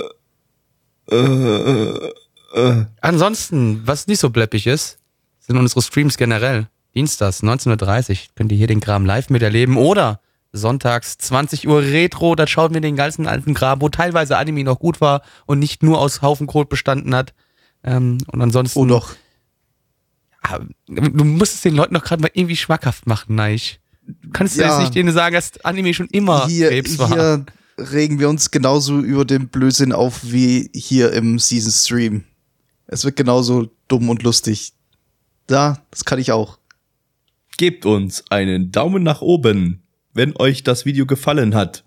äh, äh, Ansonsten, was nicht so bleppig ist, sind unsere Streams generell. Dienstags 19.30 könnt ihr hier den Kram live miterleben oder sonntags 20 Uhr Retro, da schauen wir den ganzen alten Kram, wo teilweise Anime noch gut war und nicht nur aus Haufen Code bestanden hat. Ähm, und ansonsten. Oh doch. Ah, Du musst es den Leuten doch gerade mal irgendwie schmackhaft machen, Neich. Du kannst Ja. jetzt nicht denen sagen, dass Anime schon immer Hier, Krebs war. hier regen wir uns genauso über den Blödsinn auf wie hier im Season Stream. Es wird genauso dumm und lustig. Da, das kann ich auch. gebt uns einen Daumen nach oben, wenn euch das Video gefallen hat.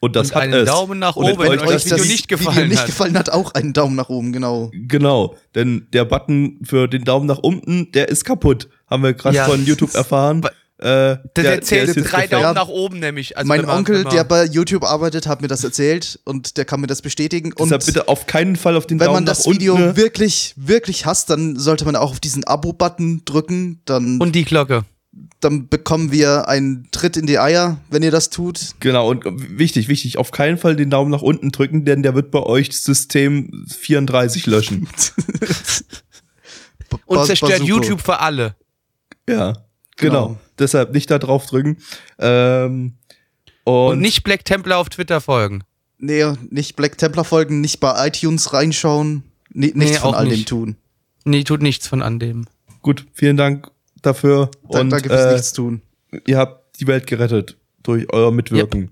Und das Und hat einen es. Daumen nach Und oben, wenn wenn euch euch das das Video nicht gefallen nicht hat. gefallen hat, auch einen Daumen nach oben, genau. Genau, denn der Button für den Daumen nach unten, der ist kaputt. Haben wir gerade Ja. von YouTube erfahren. Äh, Der, der jetzt drei. Daumen nach oben nämlich. Also mein wenn Onkel, wenn der bei YouTube arbeitet, hat mir das erzählt und der kann mir das bestätigen. Und Deshalb bitte auf keinen Fall auf den wenn Daumen man das nach Video unten. ne? wirklich, wirklich hasst, dann sollte man auch auf diesen Abo-Button drücken. Dann, Und die Glocke. Dann bekommen wir einen Tritt in die Eier, wenn ihr das tut. Genau, und wichtig, wichtig, auf keinen Fall den Daumen nach unten drücken, denn der wird bei euch das System 34 löschen. Und zerstört Bazooko. YouTube für alle. ja, genau. Genau. Deshalb nicht da drauf drücken. Ähm, und, Und, nicht Black Templar auf Twitter folgen. Nee, nicht Black Templar folgen, nicht bei iTunes reinschauen, ni- nichts Nee, von all dem nicht. tun. Nee, tut nichts von an dem. gut, vielen Dank dafür. Da, und danke fürs äh, Nichts tun. ihr habt die Welt gerettet durch euer Mitwirken.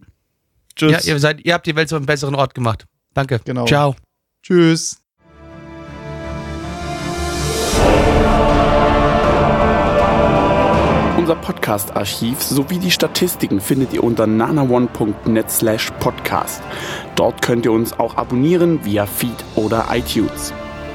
Tschüss. Ja, ihr, seid, ihr habt die Welt zu einem besseren Ort gemacht. Danke. Genau. Ciao. Tschüss. Unser Podcast-Archiv sowie die Statistiken findet ihr unter nanaone.net slash podcast. Dort könnt ihr uns auch abonnieren via Feed oder iTunes.